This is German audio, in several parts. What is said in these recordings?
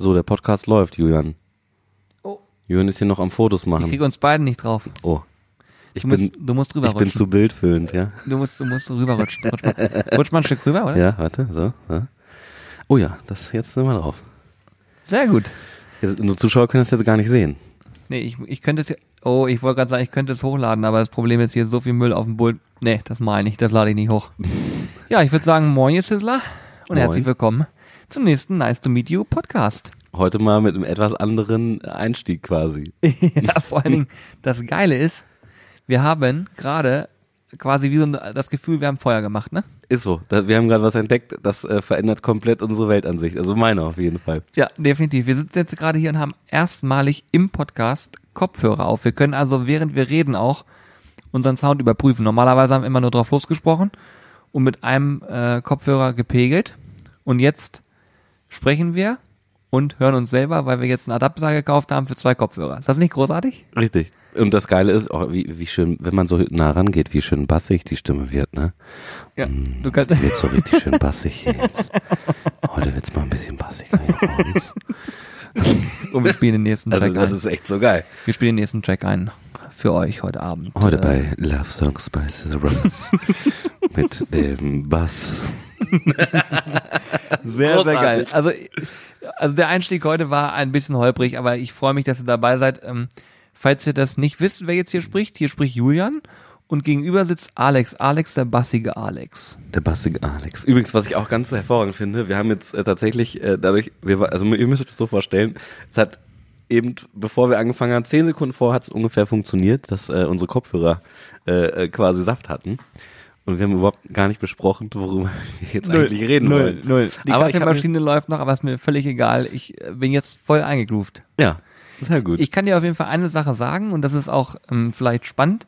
So, der Podcast läuft, Julian. Oh. Julian ist hier noch am Fotos Ich machen. kriege uns beiden nicht drauf. Oh. Ich Du bin, musst, du musst ich bin rüberrutschen. zu bildfüllend, ja? du musst, du musst rüberrutschen. Rutsch mal, rutsch mal ein Stück rüber, oder? Ja, warte, so. so. Oh ja, das jetzt sind wir drauf. Sehr gut. Jetzt, unsere Zuschauer können das jetzt gar nicht sehen. Nee, ich, ich könnte es, oh, ich wollte gerade sagen, ich könnte es hochladen, aber das Problem ist hier so viel Müll auf dem Bull. Nee, das meine ich, das lade ich nicht hoch. ja, ich würde sagen, moin, ihr Sizzler und Moin. herzlich willkommen zum nächsten Nice to Meet You Podcast. Heute mal mit einem etwas anderen Einstieg quasi. ja, vor allen Dingen, das Geile ist, wir haben gerade quasi wie so ein, das Gefühl, wir haben Feuer gemacht, ne? Ist so. Wir haben gerade was entdeckt, das äh, verändert komplett unsere Weltansicht. Also meine auf jeden Fall. Ja, definitiv. Wir sitzen jetzt gerade hier und haben erstmalig im Podcast Kopfhörer auf. Wir können also, während wir reden, auch unseren Sound überprüfen. Normalerweise haben wir immer nur drauf losgesprochen und mit einem äh, Kopfhörer gepegelt. Und jetzt sprechen wir und hören uns selber, weil wir jetzt einen Adapter gekauft haben für zwei Kopfhörer. Ist das nicht großartig? Richtig. Und das Geile ist, oh, wie, wie schön, wenn man so nah rangeht, wie schön bassig die Stimme wird, ne? Ja, du kannst. Wird so richtig schön bassig jetzt. Heute wird's mal ein bisschen uns. Und wir spielen den nächsten Also Track das ein. ist echt so geil. Wir spielen den nächsten Track ein für euch heute Abend. Heute Äh, bei Love Songs by Rose mit dem Bass. Sehr, sehr Großartig. geil. Also, also der Einstieg heute war ein bisschen holprig, aber ich freue mich, dass ihr dabei seid. Ähm, falls ihr das nicht wisst, wer jetzt hier spricht, hier spricht Julian und gegenüber sitzt Alex. Alex, der bassige Alex. Der bassige Alex. Übrigens, was ich auch ganz hervorragend finde, wir haben jetzt äh, tatsächlich äh, dadurch, wir, also ihr müsst euch das so vorstellen, es hat eben, bevor wir angefangen haben, zehn Sekunden vor hat es ungefähr funktioniert, dass äh, unsere Kopfhörer äh, äh, quasi Saft hatten. Und wir haben überhaupt gar nicht besprochen, worüber wir jetzt eigentlich reden null, wollen. Null. Die Aber Kaffeemaschine läuft noch, aber ist mir völlig egal. Ich äh, bin jetzt voll eingegroovt. Ja, sehr gut. Ich kann dir auf jeden Fall eine Sache sagen und das ist auch ähm, vielleicht spannend.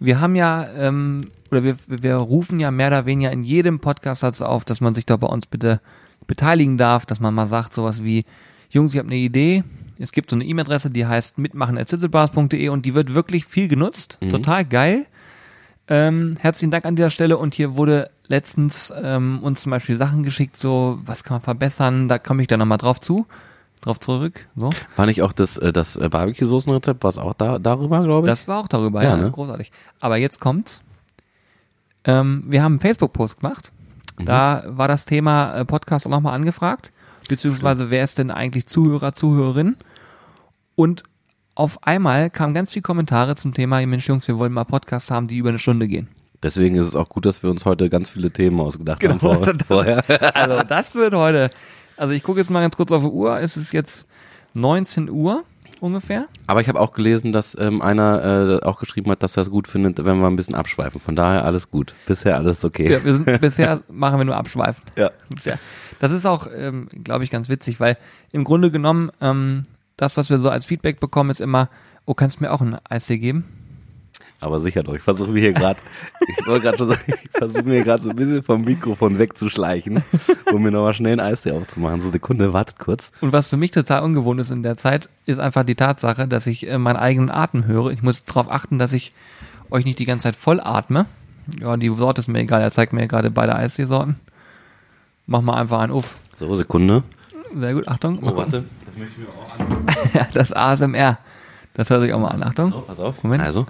Wir haben ja, ähm, oder wir, wir rufen ja mehr oder weniger in jedem Podcast dazu auf, dass man sich da bei uns bitte beteiligen darf, dass man mal sagt sowas wie, Jungs, ich habe eine Idee. Es gibt so eine E-Mail-Adresse, die heißt mitmachen.zizzlebars.de und die wird wirklich viel genutzt. Total geil. Ähm, herzlichen Dank an dieser Stelle und hier wurde letztens ähm, uns zum Beispiel Sachen geschickt, so was kann man verbessern, da komme ich dann nochmal drauf zu, drauf zurück, so. War nicht auch das, äh, das äh, Barbecue-Soßen-Rezept, was auch da, darüber, glaube ich? Das war auch darüber, Ja, ja, ne? großartig. Aber jetzt kommt's. Ähm, wir haben einen Facebook-Post gemacht. Mhm. Da war das Thema äh, Podcast auch nochmal angefragt. Beziehungsweise wer ist denn eigentlich Zuhörer, Zuhörerin? Und auf einmal kamen ganz viele Kommentare zum Thema, Mensch Jungs, wir wollen mal Podcasts haben, die über eine Stunde gehen. Deswegen ist es auch gut, dass wir uns heute ganz viele Themen ausgedacht haben Genau. vor, vorher. Also das wird heute. Also ich gucke jetzt mal ganz kurz auf die Uhr. Es ist jetzt 19 Uhr ungefähr. Aber ich habe auch gelesen, dass ähm, einer äh, auch geschrieben hat, dass er es gut findet, wenn wir ein bisschen abschweifen. Von daher alles gut. Bisher alles okay. Ja, sind, bisher machen wir nur abschweifen. Ja. Bisher. Das ist auch, ähm, glaube ich, ganz witzig, weil im Grunde genommen ähm, das, was wir so als Feedback bekommen, ist immer, oh, kannst du mir auch ein Eistee geben? Aber sicher doch. Ich versuche mir hier gerade, ich wollte gerade schon sagen, ich versuche mir gerade so ein bisschen vom Mikrofon wegzuschleichen, um mir nochmal schnell ein Eistee aufzumachen. So Sekunde, wartet kurz. Und was für mich total ungewohnt ist in der Zeit, ist einfach die Tatsache, dass ich äh, meinen eigenen Atem höre. Ich muss darauf achten, dass ich euch nicht die ganze Zeit voll atme. Ja, die Sorte ist mir egal. Er zeigt mir gerade beide Eisteesorten. Mach mal einfach einen Uff. So, Sekunde. Sehr gut, Achtung. Oh, warte. Das möchte ich mir auch an. Ja, das ASMR. Das hört sich auch mal an. Achtung. Oh, pass auf. Moment. Also,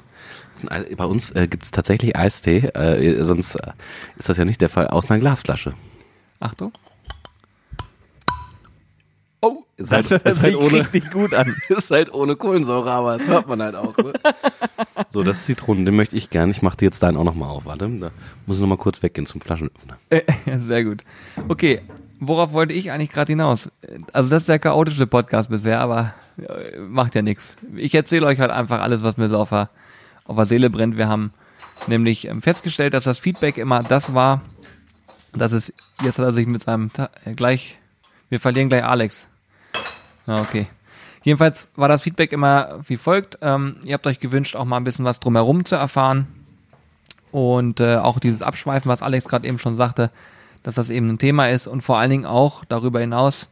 das bei uns äh, gibt es tatsächlich Eistee, äh, sonst äh, ist das ja nicht der Fall, aus einer Glasflasche. Achtung. Oh, Ist halt- ist halt ohne- richtig gut an. ist halt ohne Kohlensäure, aber das hört man halt auch. Ne? so, das ist Zitronen, den möchte ich gern. Ich mache dir jetzt deinen auch nochmal auf. Warte, da muss ich nochmal kurz weggehen zum Flaschenöffner. Äh, Sehr gut. Okay, worauf wollte ich eigentlich gerade hinaus? Also das ist der chaotische Podcast bisher, aber äh, macht ja nichts. Ich erzähle euch halt einfach alles, was mir so auf der, auf der Seele brennt. Wir haben nämlich ähm, festgestellt, dass das Feedback immer das war, dass es, jetzt hat er sich mit seinem, Ta äh, gleich, wir verlieren gleich Alex. Okay. Jedenfalls war das Feedback immer wie folgt. Ähm, ihr habt euch gewünscht, auch mal ein bisschen was drumherum zu erfahren. Und äh, auch dieses Abschweifen, was Alex gerade eben schon sagte, dass das eben ein Thema ist und vor allen Dingen auch darüber hinaus,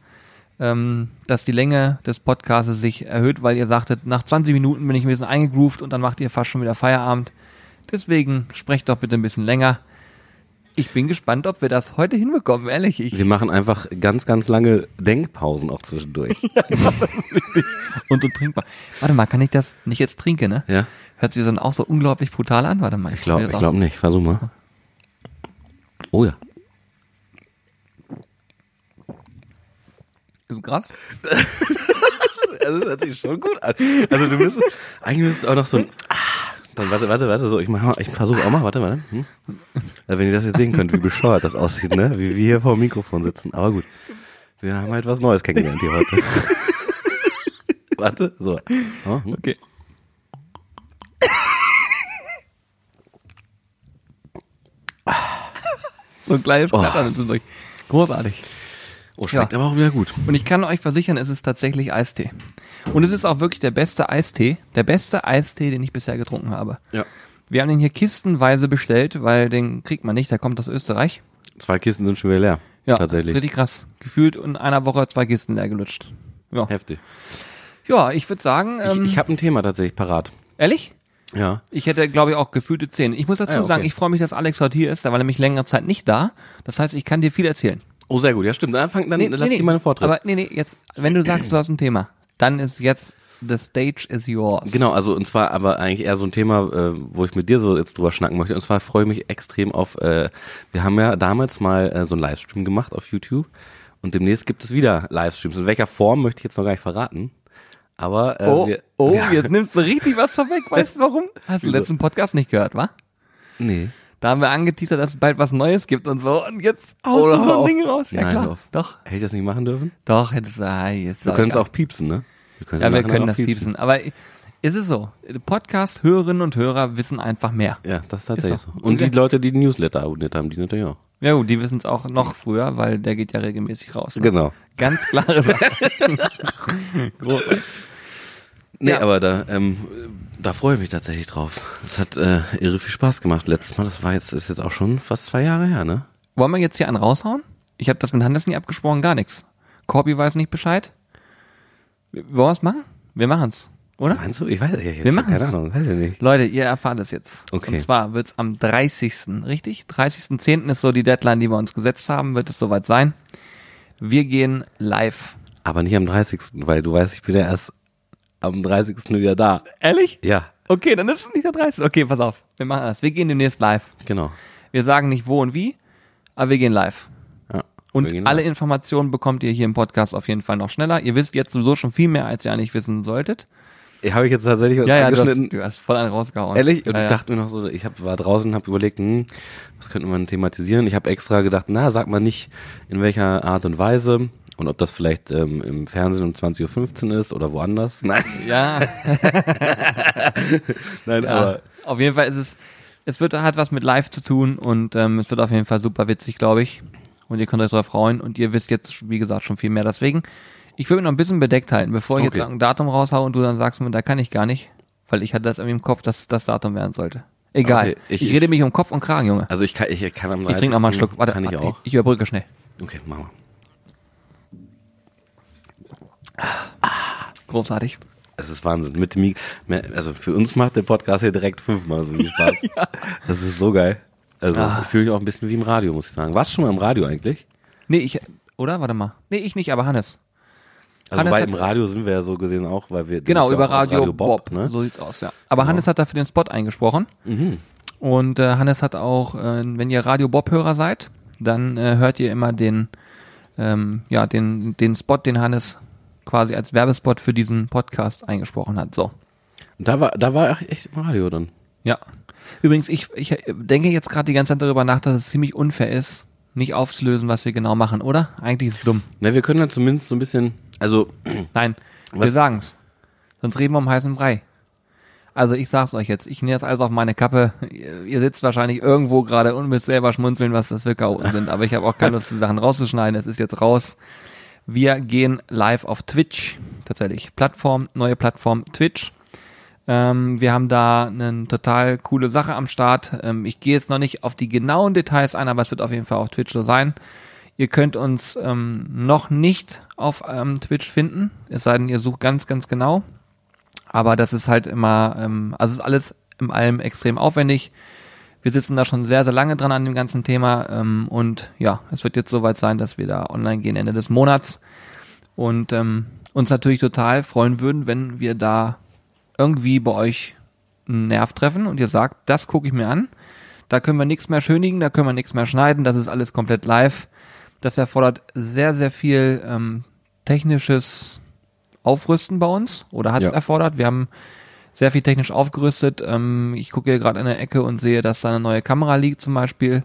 ähm, dass die Länge des Podcasts sich erhöht, weil ihr sagtet, nach 20 Minuten bin ich ein bisschen eingegroovt und dann macht ihr fast schon wieder Feierabend. Deswegen sprecht doch bitte ein bisschen länger. Ich bin gespannt, ob wir das heute hinbekommen, ehrlich. Ich, Wir machen einfach ganz, ganz lange Denkpausen auch zwischendurch. und so trinkbar. Warte mal, kann ich das nicht jetzt trinken, ne? Ja? Hört sich dann auch so unglaublich brutal an? Warte mal. Ich glaube ich glaub nicht. Versuch mal. Oh ja. Ist krass. Also das hört sich schon gut an. Also du müsstest, eigentlich müsstest du auch noch so ein, ah, dann warte, warte, warte, so, ich mach mal, ich versuche auch mal, warte, warte. Hm? Also wenn ihr das jetzt sehen könnt, wie bescheuert das aussieht, ne? Wie wir hier vor dem Mikrofon sitzen. Aber gut. Wir haben halt was Neues kennengelernt hier heute. warte, so. Oh, hm. Okay. so ein kleines Oh. Knattern zwischendurch. Großartig. Oh schmeckt aber auch wieder gut. Und ich kann euch versichern, es ist tatsächlich Eistee. Und es ist auch wirklich der beste Eistee, der beste Eistee, den ich bisher getrunken habe. Ja. Wir haben den hier kistenweise bestellt, weil den kriegt man nicht, der kommt aus Österreich. Zwei Kisten sind schon wieder leer. Ja, Tatsächlich. Ist richtig krass. Gefühlt in einer Woche zwei Kisten leer gelutscht. Ja, Heftig. ja ich würde sagen, Ich, ähm, ich habe ein Thema tatsächlich parat. ehrlich? Ja. Ich hätte, glaube ich, auch gefühlte zehn. Ich muss dazu Ah, ja, okay. sagen, ich freue mich, dass Alex heute hier ist. Da war nämlich längere Zeit nicht da. Das heißt, ich kann dir viel erzählen. Oh, sehr gut. Ja, stimmt. Dann fang, dann lass dir meine Vortritt. Aber nee, nee, jetzt, wenn du sagst, du hast ein Thema, dann ist jetzt the stage is yours. Genau, also und zwar aber eigentlich eher so ein Thema, äh, wo ich mit dir so jetzt drüber schnacken möchte. Und zwar freue ich mich extrem auf, äh, wir haben ja damals mal äh, so einen Livestream gemacht auf YouTube und demnächst gibt es wieder Livestreams. In welcher Form möchte ich jetzt noch gar nicht verraten. Aber äh, Oh, wir, oh, ja, jetzt nimmst du richtig was vorweg. Weißt du warum? Hast du Wieso? letzten Podcast nicht gehört, wa? nee. Da haben wir angeteasert, dass es bald was Neues gibt und so. Und jetzt haust Oder du so auf. ein Ding raus. Ja Nein, klar. auf. Doch, Hätte ich das nicht machen dürfen? doch, hättest du, ah, jetzt Wir können es auch piepsen, ne? Wir können Ja, wir können das piepsen. Aber ist es so? Podcast-Hörerinnen und Hörer wissen einfach mehr. Ja, das ist tatsächlich Ist so. so. Und Okay. die Leute, die den Newsletter abonniert haben, die natürlich auch. Ja gut, die wissen es auch noch früher, weil der geht ja regelmäßig raus. Ne? Genau. Ganz klare Sache. Nee, Ja. aber da, ähm, da freue ich mich tatsächlich drauf. Es hat äh, irre viel Spaß gemacht letztes Mal. Das war jetzt, ist jetzt auch schon fast zwei Jahre her, ne? Wollen wir jetzt hier einen raushauen? Ich habe das mit Hannes nie abgesprochen, gar nichts. Corby weiß nicht Bescheid. Wollen wir es machen? Wir machen's, oder? Meinst du? Ich weiß nicht. Ich Wir machen's. Keine Ahnung, weiß ich nicht. Leute, ihr erfahrt es jetzt. Okay. Und zwar wird's am 30. richtig? 30.10. ist so die Deadline, die wir uns gesetzt haben, wird es soweit sein. Wir gehen live. Aber nicht am 30., weil du weißt, ich bin ja erst am 30. wieder da. Ehrlich? Ja, Okay, dann ist es nicht der 30. Okay, pass auf. Wir machen das. Wir gehen demnächst live. genau. Wir sagen nicht wo und wie, aber wir gehen live. Ja. Und gehen alle live. Informationen bekommt ihr hier im Podcast auf jeden Fall noch schneller. Ihr wisst jetzt sowieso schon viel mehr, als ihr eigentlich wissen solltet. Habe ich jetzt tatsächlich was Ja, ja, du hast, angeschnitten. du hast voll einen rausgehauen. Ehrlich? Und ja, ich ja. dachte mir noch so, ich hab, war draußen und habe überlegt, hm, was könnte man thematisieren? Ich habe extra gedacht, na, sag mal nicht, in welcher Art und Weise und ob das vielleicht ähm, im Fernsehen um 20.15 Uhr ist oder woanders. Nein, Ja, nein, ja. aber auf jeden Fall ist es, es wird, hat was mit live zu tun und ähm, es wird auf jeden Fall super witzig, glaube ich. Und ihr könnt euch drauf freuen und ihr wisst jetzt, wie gesagt, schon viel mehr. Deswegen, ich will mich noch ein bisschen bedeckt halten, bevor ich Okay. jetzt ein Datum raushau und du dann sagst mir, da kann ich gar nicht, weil ich hatte das irgendwie im Kopf, dass das Datum werden sollte. Egal. Okay, ich, ich- rede mich um Kopf und Kragen, Junge. also ich kann, ich kann am 30. Ich trinke noch mal einen Schluck. Warte, kann ich auch. Ich überbrücke schnell. Okay, machen wir. Großartig. Es ist Wahnsinn. Mit dem, also für uns macht der Podcast hier direkt fünfmal so viel Spaß. Das ist so geil. Also Ah. ich fühle mich auch ein bisschen wie im Radio, muss ich sagen. Warst du schon mal im Radio eigentlich? Nee, ich, oder? Warte mal. Nee, ich nicht, aber Hannes. Also Hannes hat- im Radio sind wir ja so gesehen auch, weil wir Genau, ja über auf Radio, Bob. ne? So sieht's aus, ja. Aber Genau. Hannes hat dafür den Spot eingesprochen. Mhm. Und äh, Hannes hat auch, äh, wenn ihr Radio Bob-Hörer seid, dann äh, hört ihr immer den, ähm, ja, den, den Spot, den Hannes quasi als Werbespot für diesen Podcast eingesprochen hat. So. Und da war, da war echt im Radio dann. Ja. Übrigens, ich, ich denke jetzt gerade die ganze Zeit darüber nach, dass es ziemlich unfair ist, nicht aufzulösen, was wir genau machen, oder? Eigentlich ist es dumm. Na, wir können dann zumindest so ein bisschen, also Nein, wir Was? sagen's. Sonst reden wir um heißen Brei. Also ich sag's euch jetzt, ich nehme jetzt alles auf meine Kappe. Ihr, ihr sitzt wahrscheinlich irgendwo gerade und müsst selber schmunzeln, was das für Chaoten sind. Aber ich habe auch keine Lust, die Sachen rauszuschneiden. Es ist jetzt raus. Wir gehen live auf Twitch. Tatsächlich. Plattform, neue Plattform Twitch. Ähm, wir haben da eine total coole Sache am Start. Ähm, ich gehe jetzt noch nicht auf die genauen Details ein, aber es wird auf jeden Fall auf Twitch so sein. Ihr könnt uns ähm, noch nicht auf ähm, Twitch finden, es sei denn, ihr sucht ganz, ganz genau. Aber das ist halt immer, ähm, also ist alles im allem extrem aufwendig. Wir sitzen da schon sehr, sehr lange dran an dem ganzen Thema ähm, und ja, es wird jetzt soweit sein, dass wir da online gehen Ende des Monats und ähm, uns natürlich total freuen würden, wenn wir da irgendwie bei euch einen Nerv treffen und ihr sagt, das gucke ich mir an, da können wir nichts mehr schönigen, da können wir nichts mehr schneiden, das ist alles komplett live. Das erfordert sehr, sehr viel ähm, technisches Aufrüsten bei uns oder hat es Ja. erfordert. Wir haben sehr viel technisch aufgerüstet. Ähm, ich gucke hier gerade in der Ecke und sehe, dass da eine neue Kamera liegt zum Beispiel.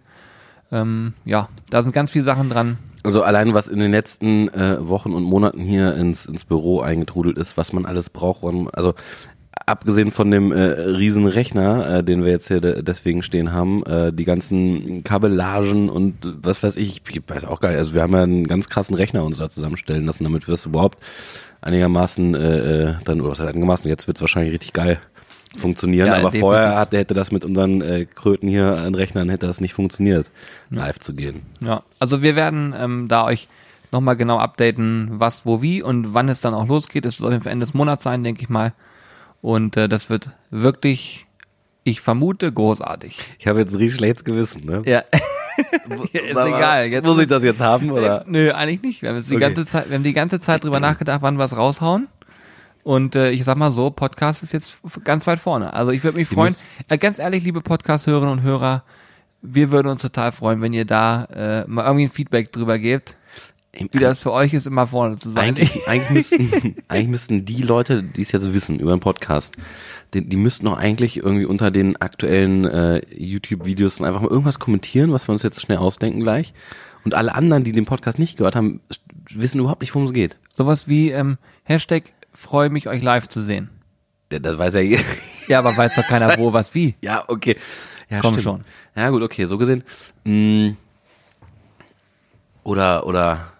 Ähm, ja, da sind ganz viele Sachen dran. Also allein was in den letzten äh, Wochen und Monaten hier ins, ins Büro eingetrudelt ist, was man alles braucht. Also abgesehen von dem äh, riesen Rechner, äh, den wir jetzt hier de deswegen stehen haben, äh, die ganzen Kabellagen und was weiß ich, ich weiß auch gar nicht. Also wir haben ja einen ganz krassen Rechner uns da zusammenstellen lassen, damit wir es überhaupt einigermaßen äh, äh, dann, oder was heißt einigermaßen, jetzt wird es wahrscheinlich richtig geil funktionieren, Ja, aber definitiv. vorher hatte, hätte das mit unseren äh, Kröten hier an Rechnern, hätte das nicht funktioniert, live zu gehen. Ja, also wir werden ähm, da euch nochmal genau updaten, was, wo, wie und wann es dann auch losgeht. Es wird auf jeden Fall Ende des Monats sein, denke ich mal. Und äh, das wird wirklich, ich vermute, großartig. Ich habe jetzt ein richtig schlechtes Gewissen, ne? Ja. ist mal, egal. Jetzt muss ich das jetzt haben, oder? Äh, Nö, eigentlich nicht. Wir haben, jetzt die Okay. ganze Zeit, wir haben die ganze Zeit drüber nachgedacht, wann wir es raushauen. Und äh, ich sag mal so, Podcast ist jetzt ganz weit vorne. Also ich würde mich freuen, äh, ganz ehrlich, liebe Podcast-Hörerinnen und Hörer, wir würden uns total freuen, wenn ihr da äh, mal irgendwie ein Feedback drüber gebt, wie das für euch ist, immer vorne zu sein. Eigentlich, eigentlich, müssten, eigentlich müssten die Leute, die es jetzt wissen über den Podcast, die, die müssten auch eigentlich irgendwie unter den aktuellen äh, YouTube-Videos dann einfach mal irgendwas kommentieren, was wir uns jetzt schnell ausdenken gleich. Und alle anderen, die den Podcast nicht gehört haben, wissen überhaupt nicht, worum es geht. Sowas wie ähm, Hashtag freue mich, euch live zu sehen. Der, das weiß ja jeder. Ja, aber weiß doch keiner wo, was, wie. Ja, okay. Ja, Komm stimmt. schon. Ja, gut, okay, so gesehen. Mm. Oder, oder,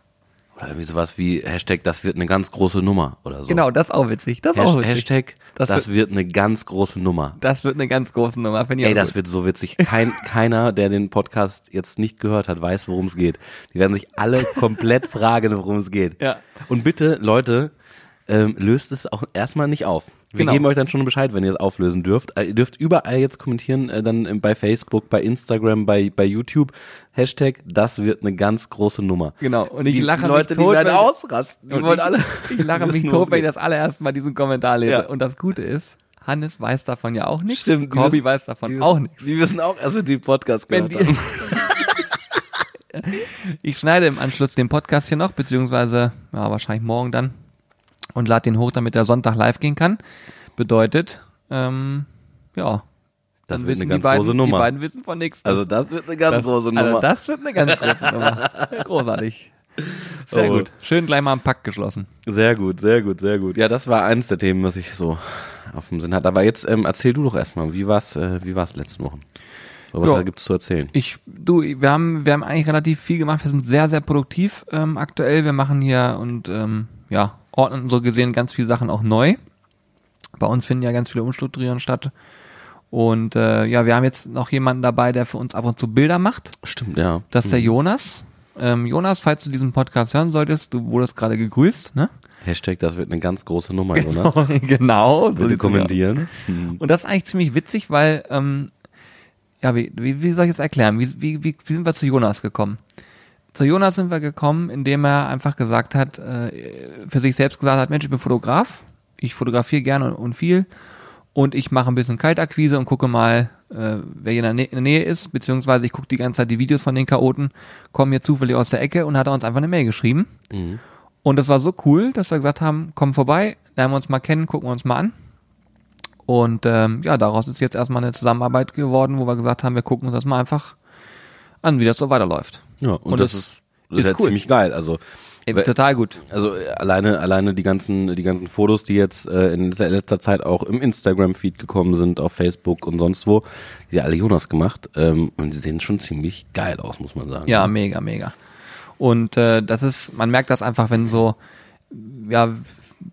oder irgendwie sowas wie Hashtag, das wird eine ganz große Nummer oder so. Genau, das ist auch witzig. Das ist auch witzig. Hashtag Das das, wird, eine ganz große Nummer. Das wird eine ganz große Nummer, finde ich Ey, das gut. wird so witzig. Kein, keiner, der den Podcast jetzt nicht gehört hat, weiß, worum es geht. Die werden sich alle komplett fragen, worum es geht. Ja. Und bitte, Leute, ähm, löst es auch erstmal nicht auf. Wir Genau. geben euch dann schon Bescheid, wenn ihr es auflösen dürft. Äh, Ihr dürft überall jetzt kommentieren, äh, dann bei Facebook, bei Instagram, bei, bei YouTube. Hashtag, das wird eine ganz große Nummer. Genau. Und ich die, lache die Leute, mich tot, die werden wenn- ausrasten. Die wollen ich, alle. ich lache mich wissen, tot, wenn ich das allererste Mal diesen Kommentar lese. Ja. Und das Gute ist, Hannes weiß davon ja auch nichts. Stimmt, die Corby wissen- weiß davon Die auch wissen- nichts. Die wissen auch erst, wenn die den Podcast Wenn gehört die, haben. ich schneide im Anschluss den Podcast hier noch, beziehungsweise ja, wahrscheinlich morgen dann und lade den hoch, damit der Sonntag live gehen kann. Bedeutet, ähm, ja, Das dann wird wissen eine ganz die beiden, große Nummer. Die beiden wissen von nichts. Also das wird eine ganz das, große Nummer. Also das wird eine ganz große Nummer. Großartig. Sehr Oh. gut. Schön gleich mal einen Pakt geschlossen. Sehr gut, sehr gut, sehr gut. Ja, das war eines der Themen, was ich so auf dem Sinn hatte. Aber jetzt ähm, erzähl du doch erstmal, wie war's, äh, wie war's letzten Wochen? So, was da gibt's zu erzählen? Ich, du, wir haben, wir haben eigentlich relativ viel gemacht. Wir sind sehr, sehr produktiv ähm, aktuell. Wir machen hier und ähm, ja, ordnen so gesehen ganz viele Sachen auch neu. Bei uns finden ja ganz viele Umstrukturierungen statt. Und äh, ja, wir haben jetzt noch jemanden dabei, der für uns ab und zu Bilder macht. Stimmt, ja. Das ist der Jonas. Ähm, Jonas, falls du diesen Podcast hören solltest, du wurdest gerade gegrüßt, ne? Hashtag, das wird eine ganz große Nummer, Jonas. genau. so Bitte kommentieren. aus. Und das ist eigentlich ziemlich witzig, weil, ähm, ja, wie, wie, wie soll ich jetzt erklären? Wie, wie, wie, wie sind wir zu Jonas gekommen? Zu Jonas sind wir gekommen, indem er einfach gesagt hat, äh, für sich selbst gesagt hat, Mensch, ich bin Fotograf, ich fotografiere gerne und, viel und ich mache ein bisschen Kaltakquise und gucke mal, äh, wer hier in der, Nähe ist, beziehungsweise ich gucke die ganze Zeit die Videos von den Chaoten, komme hier zufällig aus der Ecke und hat er uns einfach eine Mail geschrieben. Mhm. Und das war so cool, dass wir gesagt haben, komm vorbei, lernen wir uns mal kennen, gucken wir uns mal an. Und ähm, ja, daraus ist jetzt erstmal eine Zusammenarbeit geworden, wo wir gesagt haben, wir gucken uns das mal einfach an, wie das so weiterläuft. Ja, und, Und das es ist, das ist, ist cool. ziemlich geil. Also, Ey, total gut. also alleine, alleine die ganzen, die ganzen Fotos, die jetzt äh, in letzter- letzter Zeit auch im Instagram-Feed gekommen sind, auf Facebook und sonst wo, die hat alle Jonas gemacht. Ähm, und die sehen schon ziemlich geil aus, muss man sagen. Ja, mega, mega. Und äh, das ist, man merkt das einfach, wenn so, ja,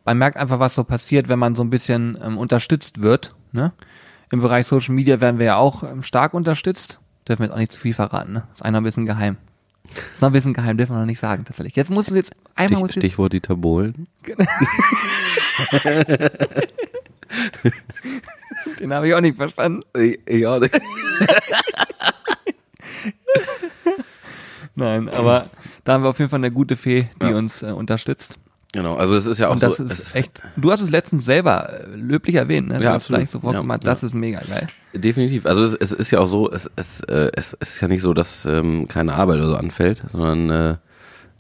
man merkt einfach, was so passiert, wenn man so ein bisschen ähm, unterstützt wird. Ne? Im Bereich Social Media werden wir ja auch ähm, stark unterstützt. Dürfen wir jetzt auch nicht zu viel verraten, ne? Ist einer ein bisschen geheim. Ist noch ein bisschen geheim, dürfen wir noch nicht sagen, tatsächlich. Jetzt muss es jetzt einmal Stich, muss jetzt, Stichwort Dieter Bohlen. Den habe ich auch nicht verstanden. Ich, ich auch nicht. Nein, aber da haben wir auf jeden Fall eine gute Fee, die uns äh, unterstützt. Genau, also es ist ja auch Und das so. ist echt. Du hast es letztens selber äh, löblich erwähnt, ne? Du Ja, hast absolut. gleich sofort Ja, ja. das ist mega geil. Definitiv. Also es, es ist ja auch so, es, es, äh, es ist ja nicht so, dass ähm, keine Arbeit oder so anfällt, sondern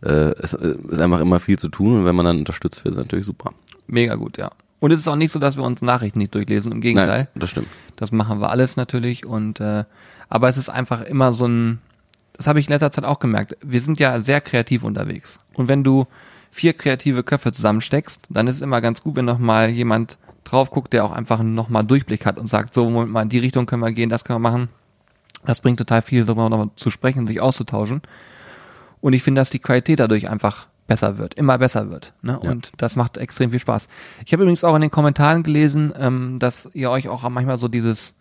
äh, äh, es äh, ist einfach immer viel zu tun und wenn man dann unterstützt wird, ist natürlich super. Mega gut, ja. Und es ist auch nicht so, dass wir uns Nachrichten nicht durchlesen, im Gegenteil. das stimmt. Das machen wir alles natürlich und äh, aber es ist einfach immer so ein das habe ich in letzter Zeit auch gemerkt. Wir sind ja sehr kreativ unterwegs. Und wenn du vier kreative Köpfe zusammensteckst, dann ist es immer ganz gut, wenn noch mal jemand drauf guckt, der auch einfach noch mal Durchblick hat und sagt, so Moment mal, in die Richtung können wir gehen, das können wir machen. Das bringt total viel, darüber noch mal zu sprechen, sich auszutauschen. Und ich finde, dass die Qualität dadurch einfach besser wird, immer besser wird. Ne? Ja. Und das macht extrem viel Spaß. Ich habe übrigens auch in den Kommentaren gelesen, ähm, dass ihr euch auch manchmal so dieses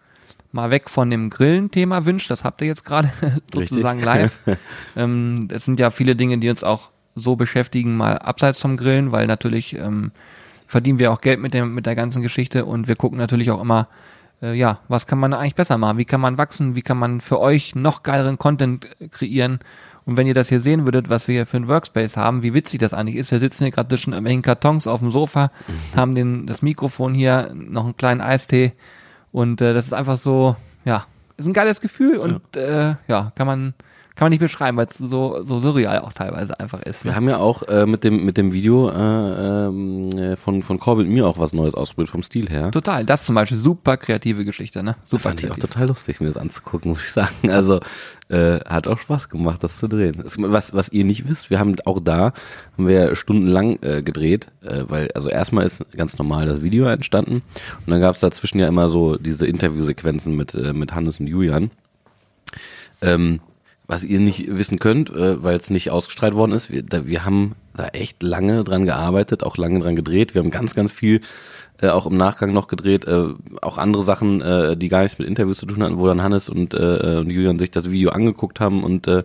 mal weg von dem Grillen-Thema wünscht. Das habt ihr jetzt gerade sozusagen live. ähm, es sind ja viele Dinge, die uns auch so beschäftigen, mal abseits vom Grillen, weil natürlich ähm, verdienen wir auch Geld mit, dem, mit der ganzen Geschichte und wir gucken natürlich auch immer, äh, ja, was kann man eigentlich besser machen? Wie kann man wachsen? Wie kann man für euch noch geileren Content kreieren? Und wenn ihr das hier sehen würdet, was wir hier für ein Workspace haben, wie witzig das eigentlich ist. Wir sitzen hier gerade zwischen irgendwelchen Kartons auf dem Sofa, haben den, das Mikrofon hier, noch einen kleinen Eistee und äh, das ist einfach so, ja, ist ein geiles Gefühl und äh, ja, kann man kann man nicht beschreiben, weil es so so surreal auch teilweise einfach ist. Wir Ne? haben ja auch äh, mit dem mit dem Video äh, ähm, äh, von von Corbin mir auch was Neues ausprobiert vom Stil her. Total, das zum Beispiel super kreative Geschichte, ne? Super Fand ich auch kreativ. total lustig, mir das anzugucken, muss ich sagen. Also äh, hat auch Spaß gemacht, das zu drehen. Es- Was, was ihr nicht wisst, wir haben auch da haben wir stundenlang äh, gedreht, äh, weil also erstmal ist ganz normal das Video entstanden und dann gab es dazwischen ja immer so diese Interviewsequenzen mit äh, mit Hannes und Julian. Ähm, was ihr nicht wissen könnt, äh, weil es nicht ausgestrahlt worden ist, wir, da, wir haben da echt lange dran gearbeitet, auch lange dran gedreht. Wir haben ganz, ganz viel äh, auch im Nachgang noch gedreht, äh, auch andere Sachen, äh, die gar nichts mit Interviews zu tun hatten, wo dann Hannes und, äh, und Julian sich das Video angeguckt haben und äh,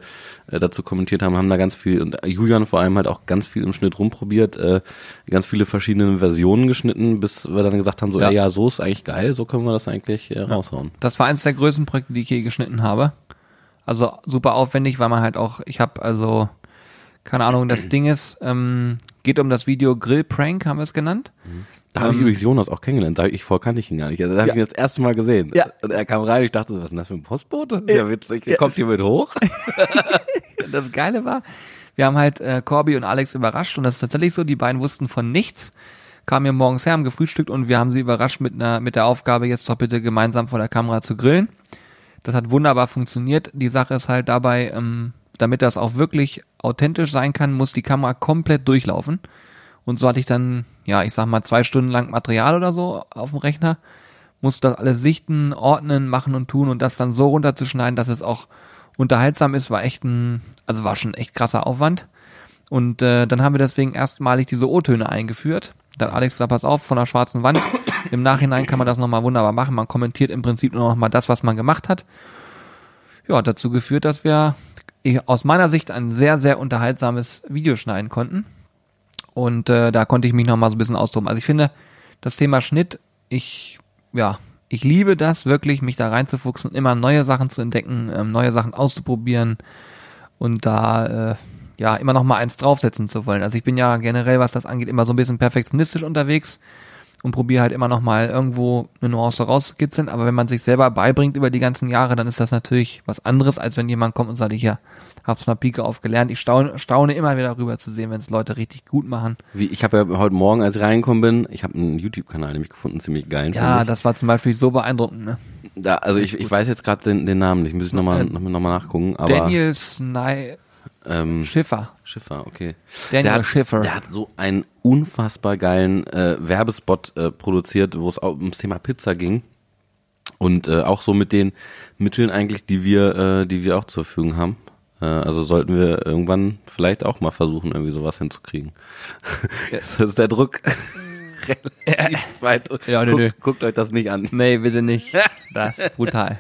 äh, dazu kommentiert haben, haben da ganz viel, und Julian vor allem halt auch ganz viel im Schnitt rumprobiert, äh, ganz viele verschiedene Versionen geschnitten, bis wir dann gesagt haben, so, Ja. ja, ja so ist eigentlich geil, so können wir das eigentlich äh, raushauen. Das war eines der größten Projekte, die ich je geschnitten habe. Also super aufwendig, weil man halt auch, ich habe also, keine Ahnung, das Ding ist, ähm, geht um das Video Grill Prank, haben wir es genannt. Da habe ich Ähm, übrigens Jonas auch kennengelernt. Da ich vorher kannte ich ihn gar nicht. Also, da habe Ja. ich ihn das erste Mal gesehen. Ja. Und er kam rein und ich dachte, was ist denn das für ein Postbote? Ja, witzig. Der kommt hier mit hoch. Das Geile war, wir haben halt äh, Corby und Alex überrascht und das ist tatsächlich so, die beiden wussten von nichts, kamen hier morgens her, haben gefrühstückt und wir haben sie überrascht mit einer mit der Aufgabe, jetzt doch bitte gemeinsam vor der Kamera zu grillen. Das hat wunderbar funktioniert. Die Sache ist halt dabei, ähm, damit das auch wirklich authentisch sein kann, muss die Kamera komplett durchlaufen. Und so hatte ich dann, ja, ich sag mal, zwei Stunden lang Material oder so auf dem Rechner, muss das alles sichten, ordnen, machen und tun und das dann so runterzuschneiden, dass es auch unterhaltsam ist, war echt ein, also war schon echt krasser Aufwand. Und äh, dann haben wir deswegen erstmalig diese O-Töne eingeführt. Dann Alex gesagt, pass auf, von der schwarzen Wand. Im Nachhinein kann man das nochmal wunderbar machen. Man kommentiert im Prinzip nur nochmal das, was man gemacht hat. Ja, dazu geführt, dass wir aus meiner Sicht ein sehr, sehr unterhaltsames Video schneiden konnten. Und äh, da konnte ich mich nochmal so ein bisschen austoben. Also ich finde, das Thema Schnitt, ich, ja, ich liebe das wirklich, mich da reinzufuchsen, immer neue Sachen zu entdecken, ähm, neue Sachen auszuprobieren und da äh, ja immer noch mal eins draufsetzen zu wollen. Also ich bin ja generell, was das angeht, immer so ein bisschen perfektionistisch unterwegs und probiere halt immer noch mal irgendwo eine Nuance rauszukitzeln. Aber wenn man sich selber beibringt über die ganzen Jahre, dann ist das natürlich was anderes, als wenn jemand kommt und sagt, ich ja, hab's mal Pike auf gelernt. Ich staune, staune immer wieder darüber zu sehen, wenn es Leute richtig gut machen. Wie, ich habe ja heute Morgen, als ich reingekommen bin, ich habe einen YouTube-Kanal nämlich gefunden, ziemlich geil. Ja, das war zum Beispiel so beeindruckend. Ne? da, also ich, ich weiß jetzt gerade den, den Namen nicht, muss ich nochmal Äh, noch mal, noch mal nachgucken. Aber, Daniel Sny ähm, Schiffer. Schiffer, okay. Daniel der hat, Schiffer. Der hat so einen unfassbar geilen äh, Werbespot äh, produziert, wo es auch ums Thema Pizza ging. Und äh, auch so mit den Mitteln eigentlich, die wir, äh, die wir auch zur Verfügung haben. Äh, also sollten wir irgendwann vielleicht auch mal versuchen, irgendwie sowas hinzukriegen. Ja. das ist der Druck. Relativ weit. Ja, nö, guckt, nö. guckt euch das nicht an. Nee, bitte nicht. Das ist brutal.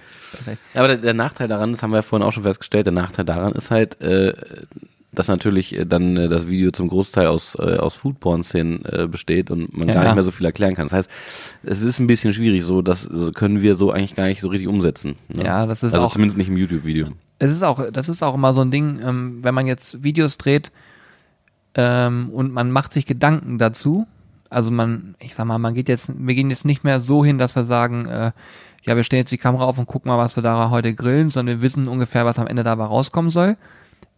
Ja, aber der, der Nachteil daran, das haben wir ja vorhin auch schon festgestellt, der Nachteil daran ist halt, äh, dass natürlich äh, dann äh, das Video zum Großteil aus, äh, aus Foodporn-Szenen äh, besteht und man Ja, gar nicht mehr so viel erklären kann. Das heißt, es ist ein bisschen schwierig, so das können wir so eigentlich gar nicht so richtig umsetzen. Ne? Ja, das ist also auch- zumindest nicht im YouTube-Video. Es ist auch, das ist auch immer so ein Ding, ähm, wenn man jetzt Videos dreht ähm, und man macht sich Gedanken dazu. Also man, ich sag mal, man geht jetzt, wir gehen jetzt nicht mehr so hin, dass wir sagen, äh, ja, wir stellen jetzt die Kamera auf und gucken mal, was wir da heute grillen, sondern wir wissen ungefähr, was am Ende dabei rauskommen soll.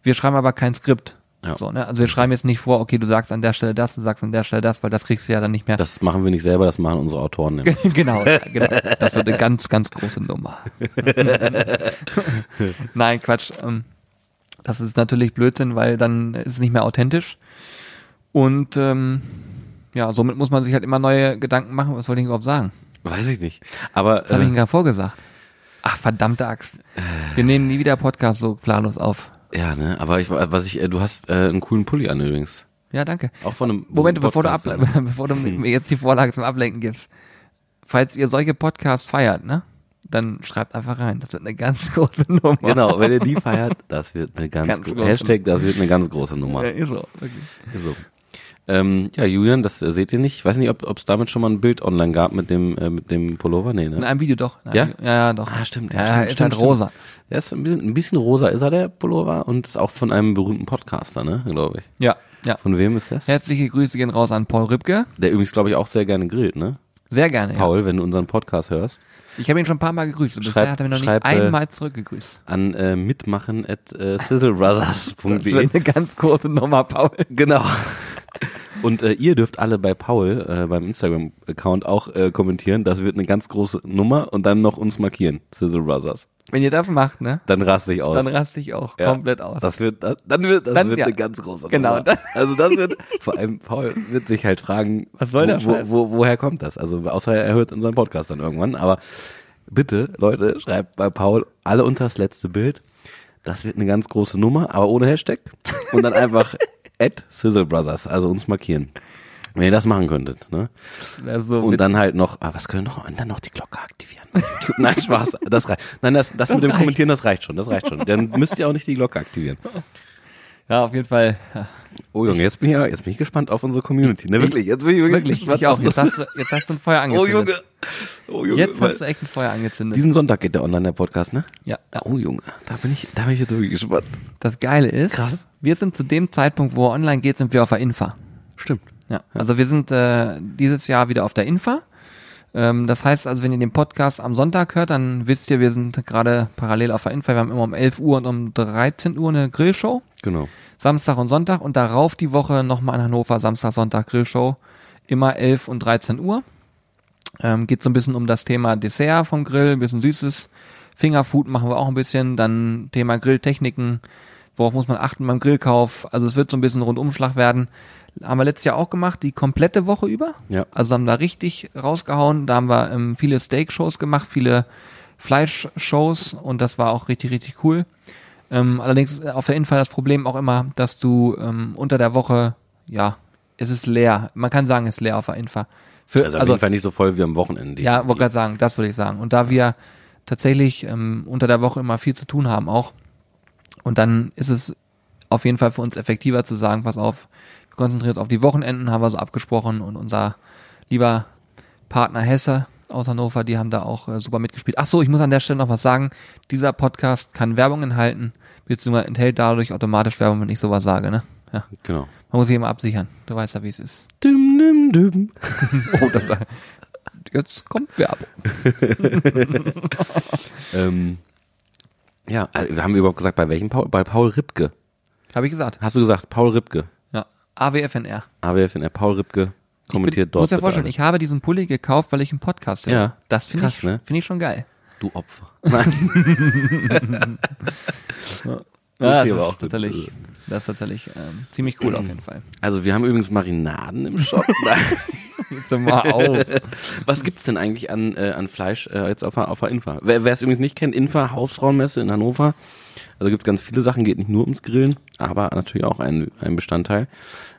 Wir schreiben aber kein Skript. Ja. So, ne? Also wir schreiben jetzt nicht vor, okay, du sagst an der Stelle das, du sagst an der Stelle das, weil das kriegst du ja dann nicht mehr. Das machen wir nicht selber, das machen unsere Autoren. nämlich. genau, ja, genau. Das wird eine ganz, ganz große Nummer. Nein, Quatsch. Ähm, das ist natürlich Blödsinn, weil dann ist es nicht mehr authentisch. Und ähm, ja, somit muss man sich halt immer neue Gedanken machen. Was wollte ich überhaupt sagen? Weiß ich nicht. Aber Was habe ich äh, Ihnen gerade vorgesagt? Ach, verdammte Axt. Wir nehmen nie wieder Podcast so planlos auf. ja, ne, aber ich was ich äh, du hast äh, einen coolen Pulli an übrigens. Ja, danke. Auch von einem Moment, bevor du, able ne? bevor du mir jetzt die Vorlage zum Ablenken gibst. Falls ihr solche Podcasts feiert, ne? Dann schreibt einfach rein. Das wird eine ganz große Nummer. Genau, wenn ihr die feiert, das wird eine ganz, Ganz gro- große Hashtag, das wird eine ganz große Nummer. Ja, ist so. Wirklich. So. Ähm, ja, Julian, das äh, seht ihr nicht. Ich weiß nicht, ob es damit schon mal ein Bild online gab mit dem äh, mit dem Pullover. Nee, In ne? einem Video doch. In einem Ja? Video. Ja, ja, doch. Ah, stimmt, Ja, ja, ja stimmt, ist stimmt, halt stimmt. rosa. Der ist ein bisschen, ein bisschen rosa ist er, der Pullover, und ist auch von einem berühmten Podcaster, ne, glaube ich. Ja, ja. Von wem ist das? Herzliche Grüße gehen raus an Paul Ripke. Der übrigens, glaube ich, auch sehr gerne grillt, ne? Sehr gerne. Ja. Paul, wenn du unseren Podcast hörst, Ich habe ihn schon ein paar Mal gegrüßt und bisher hat er mir noch nicht schreib, äh, einmal zurückgegrüßt. an äh, mitmachen at äh, Das sizzlebrothers.de. wird eine ganz große Nummer, Paul. Genau. Und äh, ihr dürft alle bei Paul äh, beim Instagram-Account auch äh, kommentieren. Das wird eine ganz große Nummer und dann noch uns markieren, Sizzle Brothers. Wenn ihr das macht, ne? Dann raste ich aus. Dann raste ich auch Ja, komplett aus. Das wird, das, dann wird, das Dann, wird ja. eine ganz große Genau, Nummer. dann- Also das wird, vor allem Paul wird sich halt fragen, Was soll der wo, wo, wo, woher kommt das? Also außer er hört unseren Podcast dann irgendwann. Aber bitte, Leute, schreibt bei Paul alle unter das letzte Bild. Das wird eine ganz große Nummer, aber ohne Hashtag. Und dann einfach at Sizzle Brothers, also uns markieren. Wenn ihr das machen könntet, ne? Das so Und witzig. dann halt noch, ah, was können noch? Und dann noch die Glocke aktivieren. Nein, Spaß. Das reicht. Nein, das, das, mit dem reicht. Kommentieren, das reicht schon. Das reicht schon. Dann müsst ihr auch nicht die Glocke aktivieren. Ja, auf jeden Fall. Oh Junge, jetzt bin ich, jetzt bin ich gespannt auf unsere Community. Ne, wirklich, jetzt bin ich wirklich, gespannt ich auch. Jetzt hast, du, jetzt hast du ein Feuer Oh angezündet. Junge. Oh Junge. Jetzt hast du echt ein Feuer angezündet. diesen Sonntag geht der online, der Podcast, ne? Ja, ja. Oh Junge, da bin ich, da bin ich jetzt wirklich gespannt. Das Geile ist, Krass. wir sind zu dem Zeitpunkt, wo er online geht, sind wir auf der Infa. Stimmt. Ja, also wir sind äh, dieses Jahr wieder auf der Infa. Ähm, das heißt also, wenn ihr den Podcast am Sonntag hört, dann wisst ihr, wir sind gerade parallel auf der Infa. Wir haben immer um 11 Uhr und um 13 Uhr eine Grillshow. Genau. Samstag und Sonntag und darauf die Woche nochmal in Hannover, Samstag, Sonntag Grillshow. Immer 11 und 13 Uhr. Ähm, geht so ein bisschen um das Thema Dessert vom Grill, ein bisschen Süßes. Fingerfood machen wir auch ein bisschen. Dann Thema Grilltechniken. Worauf muss man achten beim Grillkauf? Also es wird so ein bisschen Rundumschlag werden. Haben wir letztes Jahr auch gemacht, die komplette Woche über. Ja. Also haben da richtig rausgehauen. Da haben wir ähm, viele Steak-Shows gemacht, viele Fleisch-Shows und das war auch richtig, richtig cool. Ähm, allerdings ist auf der Infall das Problem auch immer, dass du ähm, unter der Woche, ja, es ist leer. Man kann sagen, es ist leer auf der Infa. Für, Also auf jeden Fall nicht so voll wie am Wochenende. ja, wollte gerade sagen, das würde ich sagen. Und da wir tatsächlich ähm, unter der Woche immer viel zu tun haben auch, und dann ist es auf jeden Fall für uns effektiver zu sagen, pass auf, wir konzentrieren uns auf die Wochenenden, haben wir so abgesprochen und unser lieber Partner Hesse aus Hannover, die haben da auch äh, super mitgespielt. Ach so, ich muss an der Stelle noch was sagen. Dieser Podcast kann Werbung enthalten, beziehungsweise enthält dadurch automatisch Werbung, wenn ich sowas sage, ne? Ja. Genau. Man muss sich immer absichern. Du weißt ja, wie es ist. Düm, düm, düm. Oh, das Jetzt kommt Werbung. Ähm, ja, äh, wir haben überhaupt gesagt, bei welchem Paul? Bei Paul Ripke. Habe ich gesagt. Hast du gesagt, Paul Ripke? AWFNR. AWFNR, Paul Ripke kommentiert ich bin, dort. muss ja vorstellen, ich habe diesen Pulli gekauft, weil ich einen Podcast höre. Ja. Das finde ich, ne? finde ich schon geil. Du Opfer. Nein. Ja, das, ist tatsächlich, das ist tatsächlich ähm, ziemlich cool auf jeden Fall. Also wir haben übrigens Marinaden im Shop. Jetzt mal auf. Was gibt's denn eigentlich an, äh, an Fleisch äh, jetzt auf der, auf der Infa? Wer es übrigens nicht kennt, Infa, Hausfrauenmesse in Hannover. Also gibt ganz viele Sachen, geht nicht nur ums Grillen, aber natürlich auch ein, ein Bestandteil.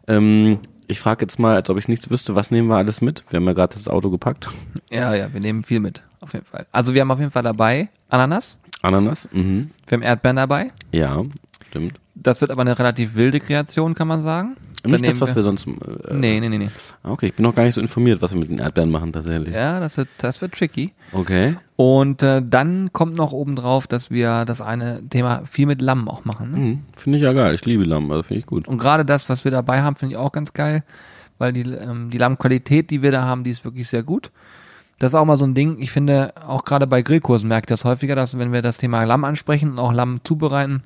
Ähm, ich frage jetzt mal, als ob ich nichts wüsste, was nehmen wir alles mit? Wir haben ja gerade das Auto gepackt. Ja, ja, wir nehmen viel mit. Auf jeden Fall. Also wir haben auf jeden Fall dabei Ananas, Ananas, mhm. wir haben Erdbeeren dabei, ja, stimmt. Das wird aber eine relativ wilde Kreation, kann man sagen. Nicht das, was wir sonst. Äh, Nee, nee, nee, nee. Okay, ich bin noch gar nicht so informiert, was wir mit den Erdbeeren machen tatsächlich. Ja, das wird, das wird tricky. Okay. Und äh, dann kommt noch obendrauf, dass wir das eine Thema viel mit Lamm auch machen. Ne? Hm, finde ich ja geil. Ich liebe Lamm, also finde ich gut. Und gerade das, was wir dabei haben, finde ich auch ganz geil, weil die, ähm, die Lammqualität, die wir da haben, die ist wirklich sehr gut. Das ist auch mal so ein Ding. Ich finde, auch gerade bei Grillkursen merke ich das häufiger, dass wenn wir das Thema Lamm ansprechen und auch Lamm zubereiten,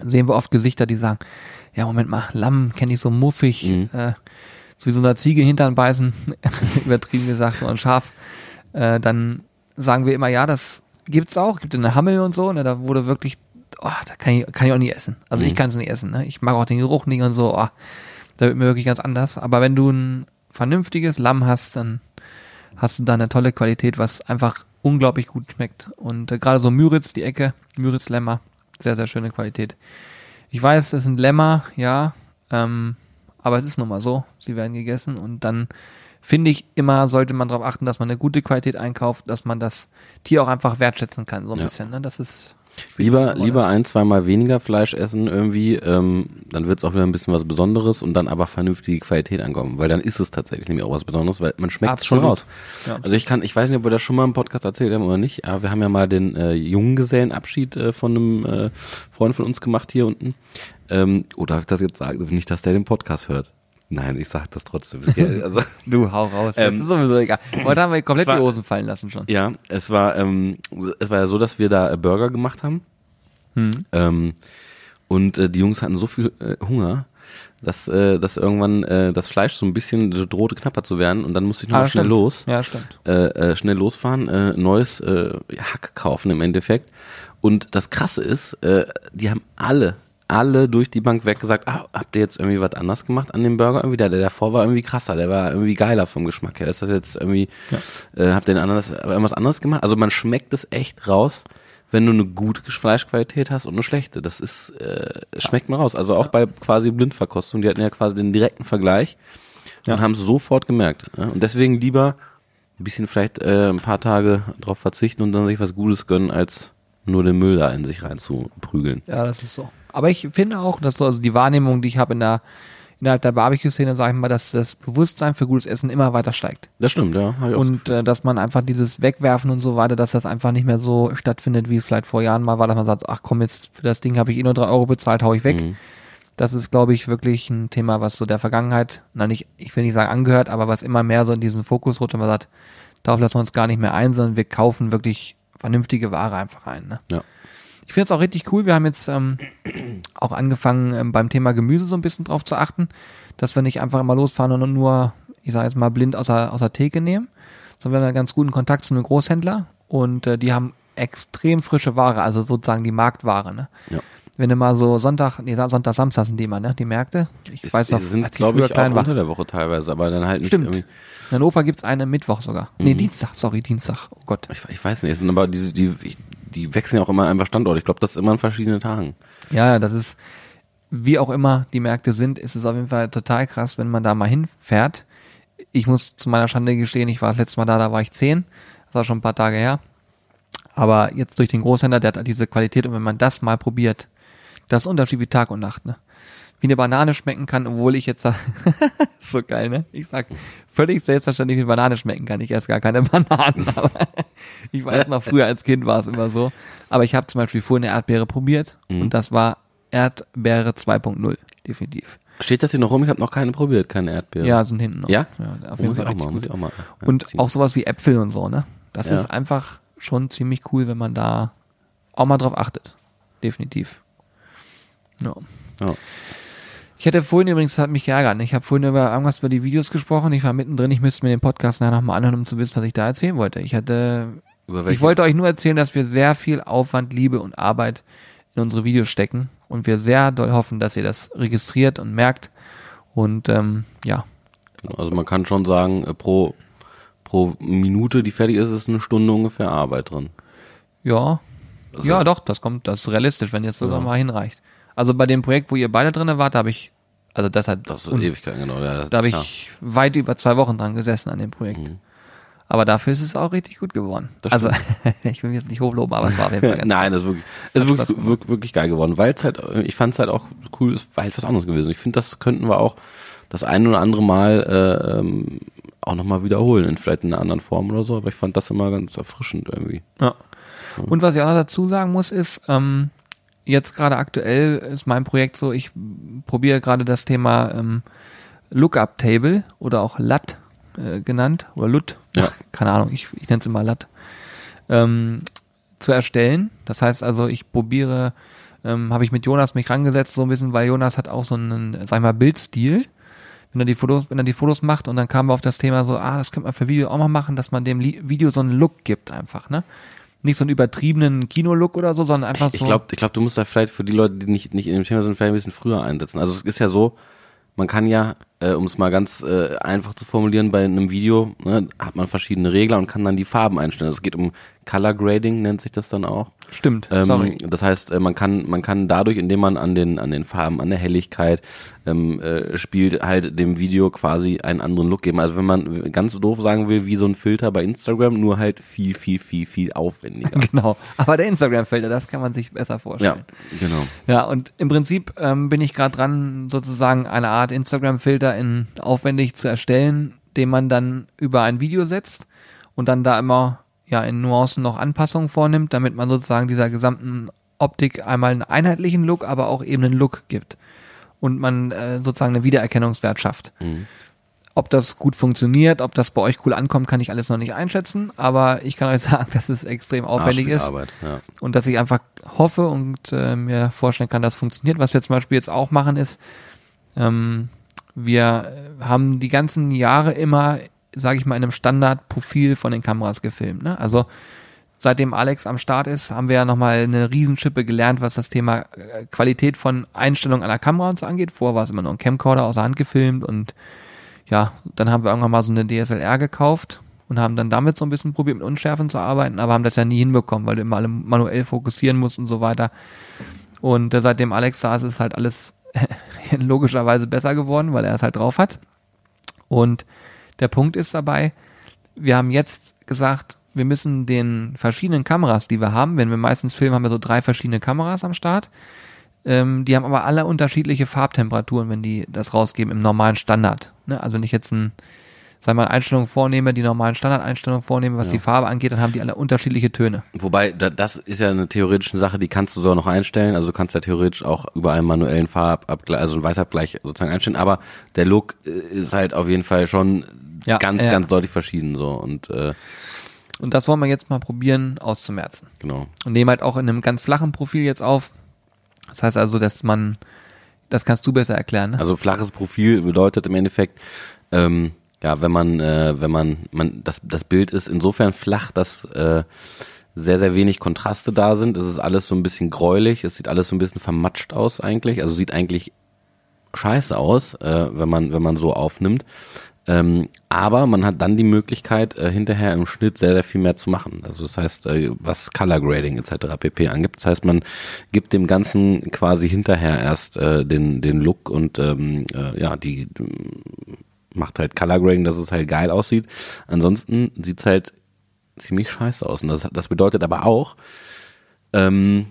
sehen wir oft Gesichter, die sagen, ja, Moment mal, Lamm kenne ich so muffig, Mhm. äh, so wie so einer Ziege hintern beißen, übertrieben gesagt, und scharf. Äh, dann sagen wir immer, ja, das gibt's auch, gibt eine Hammel und so, ne, da wurde wirklich, oh, da kann ich, kann ich auch nicht essen. Also ich Mhm. kann es nicht essen, ne? Ich mag auch den Geruch nicht und so, oh, da wird mir wirklich ganz anders. Aber wenn du ein vernünftiges Lamm hast, dann hast du da eine tolle Qualität, was einfach unglaublich gut schmeckt. Und äh, gerade so Müritz, die Ecke, Müritz Lämmer, sehr, sehr schöne Qualität. Ich weiß, es sind Lämmer, ja, ähm, aber es ist nun mal so, sie werden gegessen und dann finde ich immer, sollte man darauf achten, dass man eine gute Qualität einkauft, dass man das Tier auch einfach wertschätzen kann, so ein Ja. bisschen. Ne? Das ist Lieber, lieber ein, zweimal weniger Fleisch essen irgendwie, ähm, dann wird es auch wieder ein bisschen was Besonderes und dann aber vernünftige Qualität ankommen, weil dann ist es tatsächlich nämlich auch was Besonderes, weil man schmeckt es schon raus. Ja. Also ich kann, ich weiß nicht, ob wir das schon mal im Podcast erzählt haben oder nicht, aber wir haben ja mal den äh, Junggesellenabschied äh, von einem äh, Freund von uns gemacht hier unten. Ähm, oder darf ich das jetzt sagen? Nicht, dass der den Podcast hört. Nein, ich sag das trotzdem. Also, Du, hau raus. Ähm, das ist sowieso egal. Heute haben wir komplett war- die Hosen fallen lassen schon. ja, es war, ähm, es war ja so, dass wir da äh, Burger gemacht haben. Hm. Ähm, und äh, die Jungs hatten so viel äh, Hunger, dass, äh, dass irgendwann äh, das Fleisch so ein bisschen drohte knapper zu werden und dann musste ich noch Ah, schnell stimmt. los. Ja, stimmt. Äh, äh, schnell losfahren, äh, neues äh, Hack kaufen im Endeffekt. Und das Krasse ist, äh, die haben alle, alle durch die Bank weg gesagt, ah, habt ihr jetzt irgendwie was anders gemacht an dem Burger? Irgendwie der, der davor war irgendwie krasser, der war irgendwie geiler vom Geschmack her. Ist das jetzt irgendwie, äh, habt ihr ein anderes, irgendwas anderes gemacht? Also man schmeckt es echt raus, wenn du eine gute Fleischqualität hast und eine schlechte. Das ist, äh, schmeckt man raus. Also auch bei quasi Blindverkostung, die hatten ja quasi den direkten Vergleich und haben es sofort gemerkt. Ja? Und deswegen lieber ein bisschen vielleicht äh, ein paar Tage drauf verzichten und dann sich was Gutes gönnen, als nur den Müll da in sich reinzuprügeln. Ja, das ist so. Aber ich finde auch, dass so also die Wahrnehmung, die ich habe in der innerhalb der Barbecue-Szene, sage ich mal, dass das Bewusstsein für gutes Essen immer weiter steigt. Das stimmt, ja. Und äh, dass man einfach dieses Wegwerfen und so weiter, dass das einfach nicht mehr so stattfindet, wie es vielleicht vor Jahren mal war, dass man sagt, ach komm, jetzt für das Ding habe ich eh nur drei Euro bezahlt, hau ich weg. Mhm. Das ist, glaube ich, wirklich ein Thema, was so der Vergangenheit, na nicht, ich will nicht sagen angehört, aber was immer mehr so in diesen Fokus rutscht und man sagt, darauf lassen wir uns gar nicht mehr ein, sondern wir kaufen wirklich vernünftige Ware einfach ein. Ne? Ja. Ich finde es auch richtig cool. Wir haben jetzt ähm, auch angefangen, ähm, beim Thema Gemüse so ein bisschen drauf zu achten, dass wir nicht einfach immer losfahren und nur, ich sage jetzt mal, blind aus der, aus der Theke nehmen, sondern wir haben einen ganz guten Kontakt zu einem Großhändler und äh, die haben extrem frische Ware, also sozusagen die Marktware. Ne? Ja. Wenn du mal so Sonntag, nee, Sonntag, Samstag sind die immer, ne? Die Märkte. Ich Es, weiß noch, sind, glaube ich, auch klein war. unter der Woche teilweise, aber dann halt nicht Stimmt. irgendwie. In Hannover gibt's eine Mittwoch sogar. Nee, Mhm. Dienstag, sorry, Dienstag. Oh Gott. Ich, ich weiß nicht, es sind aber diese, die, die wechseln ja auch immer einfach Standort. Ich glaube, das ist immer an verschiedenen Tagen. Ja, das ist, wie auch immer die Märkte sind, ist es auf jeden Fall total krass, wenn man da mal hinfährt. Ich muss zu meiner Schande gestehen, ich war das letzte Mal da, da war ich zehn. Das war schon ein paar Tage her. Aber jetzt durch den Großhändler, der hat diese Qualität und wenn man das mal probiert, das ist Unterschied wie Tag und Nacht, ne? Wie eine Banane schmecken kann, obwohl ich jetzt so geil, ne? Ich sag völlig selbstverständlich, wie eine Banane schmecken kann. Ich esse gar keine Bananen, aber ich weiß noch, früher als Kind war es immer so. Aber ich habe zum Beispiel vorhin eine Erdbeere probiert Mhm. und das war Erdbeere 2.0, definitiv. Steht das hier noch rum? Ich habe noch keine probiert, keine Erdbeere. Ja, sind hinten noch. Ja? ja auf jeden Fall richtig mal, gut. auch mal. Und reinziehen. auch sowas wie Äpfel und so, ne? Das Ja. ist einfach schon ziemlich cool, wenn man da auch mal drauf achtet. Definitiv. Ja. Ja. Ich hatte vorhin übrigens, das hat mich geärgert, ne? ich habe vorhin über irgendwas über die Videos gesprochen, ich war mittendrin, ich müsste mir den Podcast nachher nochmal anhören, um zu wissen, was ich da erzählen wollte. Ich hatte, ich wollte euch nur erzählen, dass wir sehr viel Aufwand, Liebe und Arbeit in unsere Videos stecken und wir sehr doll hoffen, dass ihr das registriert und merkt und ähm, ja, Also man kann schon sagen, äh, pro, pro Minute, die fertig ist, ist eine Stunde ungefähr Arbeit drin. Ja. Also- ja, doch, das kommt, das ist realistisch, wenn jetzt sogar Ja. mal hinreicht. Also bei dem Projekt, wo ihr beide drinne wart, habe ich, also das hat, Das ist Ewigkeit, genau. Ja, das, da habe ich weit über zwei Wochen dran gesessen an dem Projekt. Mhm. Aber dafür ist es auch richtig gut geworden. Also, ich will mich jetzt nicht hochloben, aber es war auf jeden Fall ganz Nein, das ist wirklich, das ist wirklich, wirklich, wirklich geil geworden, weil es halt, ich fand es halt auch cool, es war halt was anderes gewesen. Ich finde, das könnten wir auch das ein oder andere Mal äh, ähm, auch nochmal wiederholen, in vielleicht in einer anderen Form oder so, aber ich fand das immer ganz erfrischend irgendwie. Ja. Und was ich auch noch dazu sagen muss, ist, ähm, jetzt gerade aktuell ist mein Projekt so, ich probiere gerade das Thema ähm, Lookup Table oder auch LUT äh, genannt oder LUT, Ja. keine Ahnung, ich, ich nenne es immer LUT, ähm, zu erstellen. Das heißt also, ich probiere, ähm, habe ich mit Jonas mich rangesetzt so ein bisschen, weil Jonas hat auch so einen, sag ich mal, Bildstil. Wenn er die Fotos, wenn er die Fotos macht und dann kamen wir auf das Thema so, ah, das könnte man für Video auch mal machen, dass man dem Video so einen Look gibt einfach, ne? Nicht so einen übertriebenen Kino-Look oder so, sondern einfach Ich so. glaube, ich glaub, du musst da vielleicht für die Leute, die nicht, nicht in dem Thema sind, vielleicht ein bisschen früher einsetzen. Also es ist ja so, man kann ja, äh, um es mal ganz äh, einfach zu formulieren, bei einem Video ne, hat man verschiedene Regler und kann dann die Farben einstellen. Also es geht um Color Grading, nennt sich das dann auch. Stimmt, Ähm, sorry. Das heißt, äh, man kann, man kann dadurch, indem man an den, an den Farben, an der Helligkeit ähm, äh, spielt, halt dem Video quasi einen anderen Look geben. Also wenn man ganz doof sagen will, wie so ein Filter bei Instagram, nur halt viel, viel, viel, viel aufwendiger. Genau. Aber der Instagram-Filter, das kann man sich besser ja, vorstellen. genau. Ja, und im Prinzip ähm, bin ich gerade dran, sozusagen eine Art Instagram-Filter in aufwendig zu erstellen, den man dann über ein Video setzt und dann da immer ja in Nuancen noch Anpassungen vornimmt, damit man sozusagen dieser gesamten Optik einmal einen einheitlichen Look, aber auch eben einen Look gibt und man äh, sozusagen einen Wiedererkennungswert schafft. Mhm. Ob das gut funktioniert, ob das bei euch cool ankommt, kann ich alles noch nicht einschätzen, aber ich kann euch sagen, dass es extrem aufwendig ist Arbeit, ja. und dass ich einfach hoffe und äh, mir vorstellen kann, dass es funktioniert. Was wir zum Beispiel jetzt auch machen ist, ähm, wir haben die ganzen Jahre immer, sage ich mal, in einem Standardprofil von den Kameras gefilmt. Ne? Also seitdem Alex am Start ist, haben wir ja nochmal eine Riesenschippe gelernt, was das Thema äh, Qualität von Einstellung einer Kamera und so angeht. Vorher war es immer nur ein Camcorder außer Hand gefilmt und ja, dann haben wir irgendwann mal so eine DSLR gekauft und haben dann damit so ein bisschen probiert, mit Unschärfen zu arbeiten, aber haben das ja nie hinbekommen, weil du immer alle manuell fokussieren musst und so weiter. Und äh, seitdem Alex da ist, ist halt alles logischerweise besser geworden, weil er es halt drauf hat. Und der Punkt ist dabei, wir haben jetzt gesagt, wir müssen den verschiedenen Kameras, die wir haben, wenn wir meistens filmen, haben wir so drei verschiedene Kameras am Start. Ähm, die haben aber alle unterschiedliche Farbtemperaturen, wenn die das rausgeben im normalen Standard. Ne? Also wenn ich jetzt ein, sag mal, Einstellungen vornehme, die normalen Standardeinstellungen vornehme, was Ja. die Farbe angeht, dann haben die alle unterschiedliche Töne. Wobei, da, das ist ja eine theoretische Sache, die kannst du so noch einstellen. Also du kannst ja theoretisch auch über einen manuellen Farbabgleich, also einen Weißabgleich sozusagen einstellen. Aber der Look äh, ist halt auf jeden Fall schon Ja, ganz, ja. ganz deutlich verschieden so. Und äh, Und das wollen wir jetzt mal probieren auszumerzen. genau. und nehmen halt auch in einem ganz flachen Profil jetzt auf. Das heißt also, dass man, das kannst du besser erklären, ne? Also flaches Profil bedeutet im Endeffekt, ähm, ja, wenn man, äh, wenn man, man, das, das Bild ist insofern flach, dass äh, sehr, sehr wenig Kontraste da sind. Es ist alles so ein bisschen gräulich, es sieht alles so ein bisschen vermatscht aus eigentlich. Also sieht eigentlich scheiße aus, äh, wenn man, wenn man so aufnimmt. Ähm, aber man hat dann die Möglichkeit, äh, hinterher im Schnitt sehr, sehr viel mehr zu machen. Also das heißt, äh, was Color Grading etc. pp. angibt. Das heißt, man gibt dem Ganzen quasi hinterher erst äh, den, den Look und ähm, äh, ja, die äh, macht halt Color Grading, dass es halt geil aussieht. Ansonsten sieht's halt ziemlich scheiße aus. Und das, das bedeutet aber auch, ähm,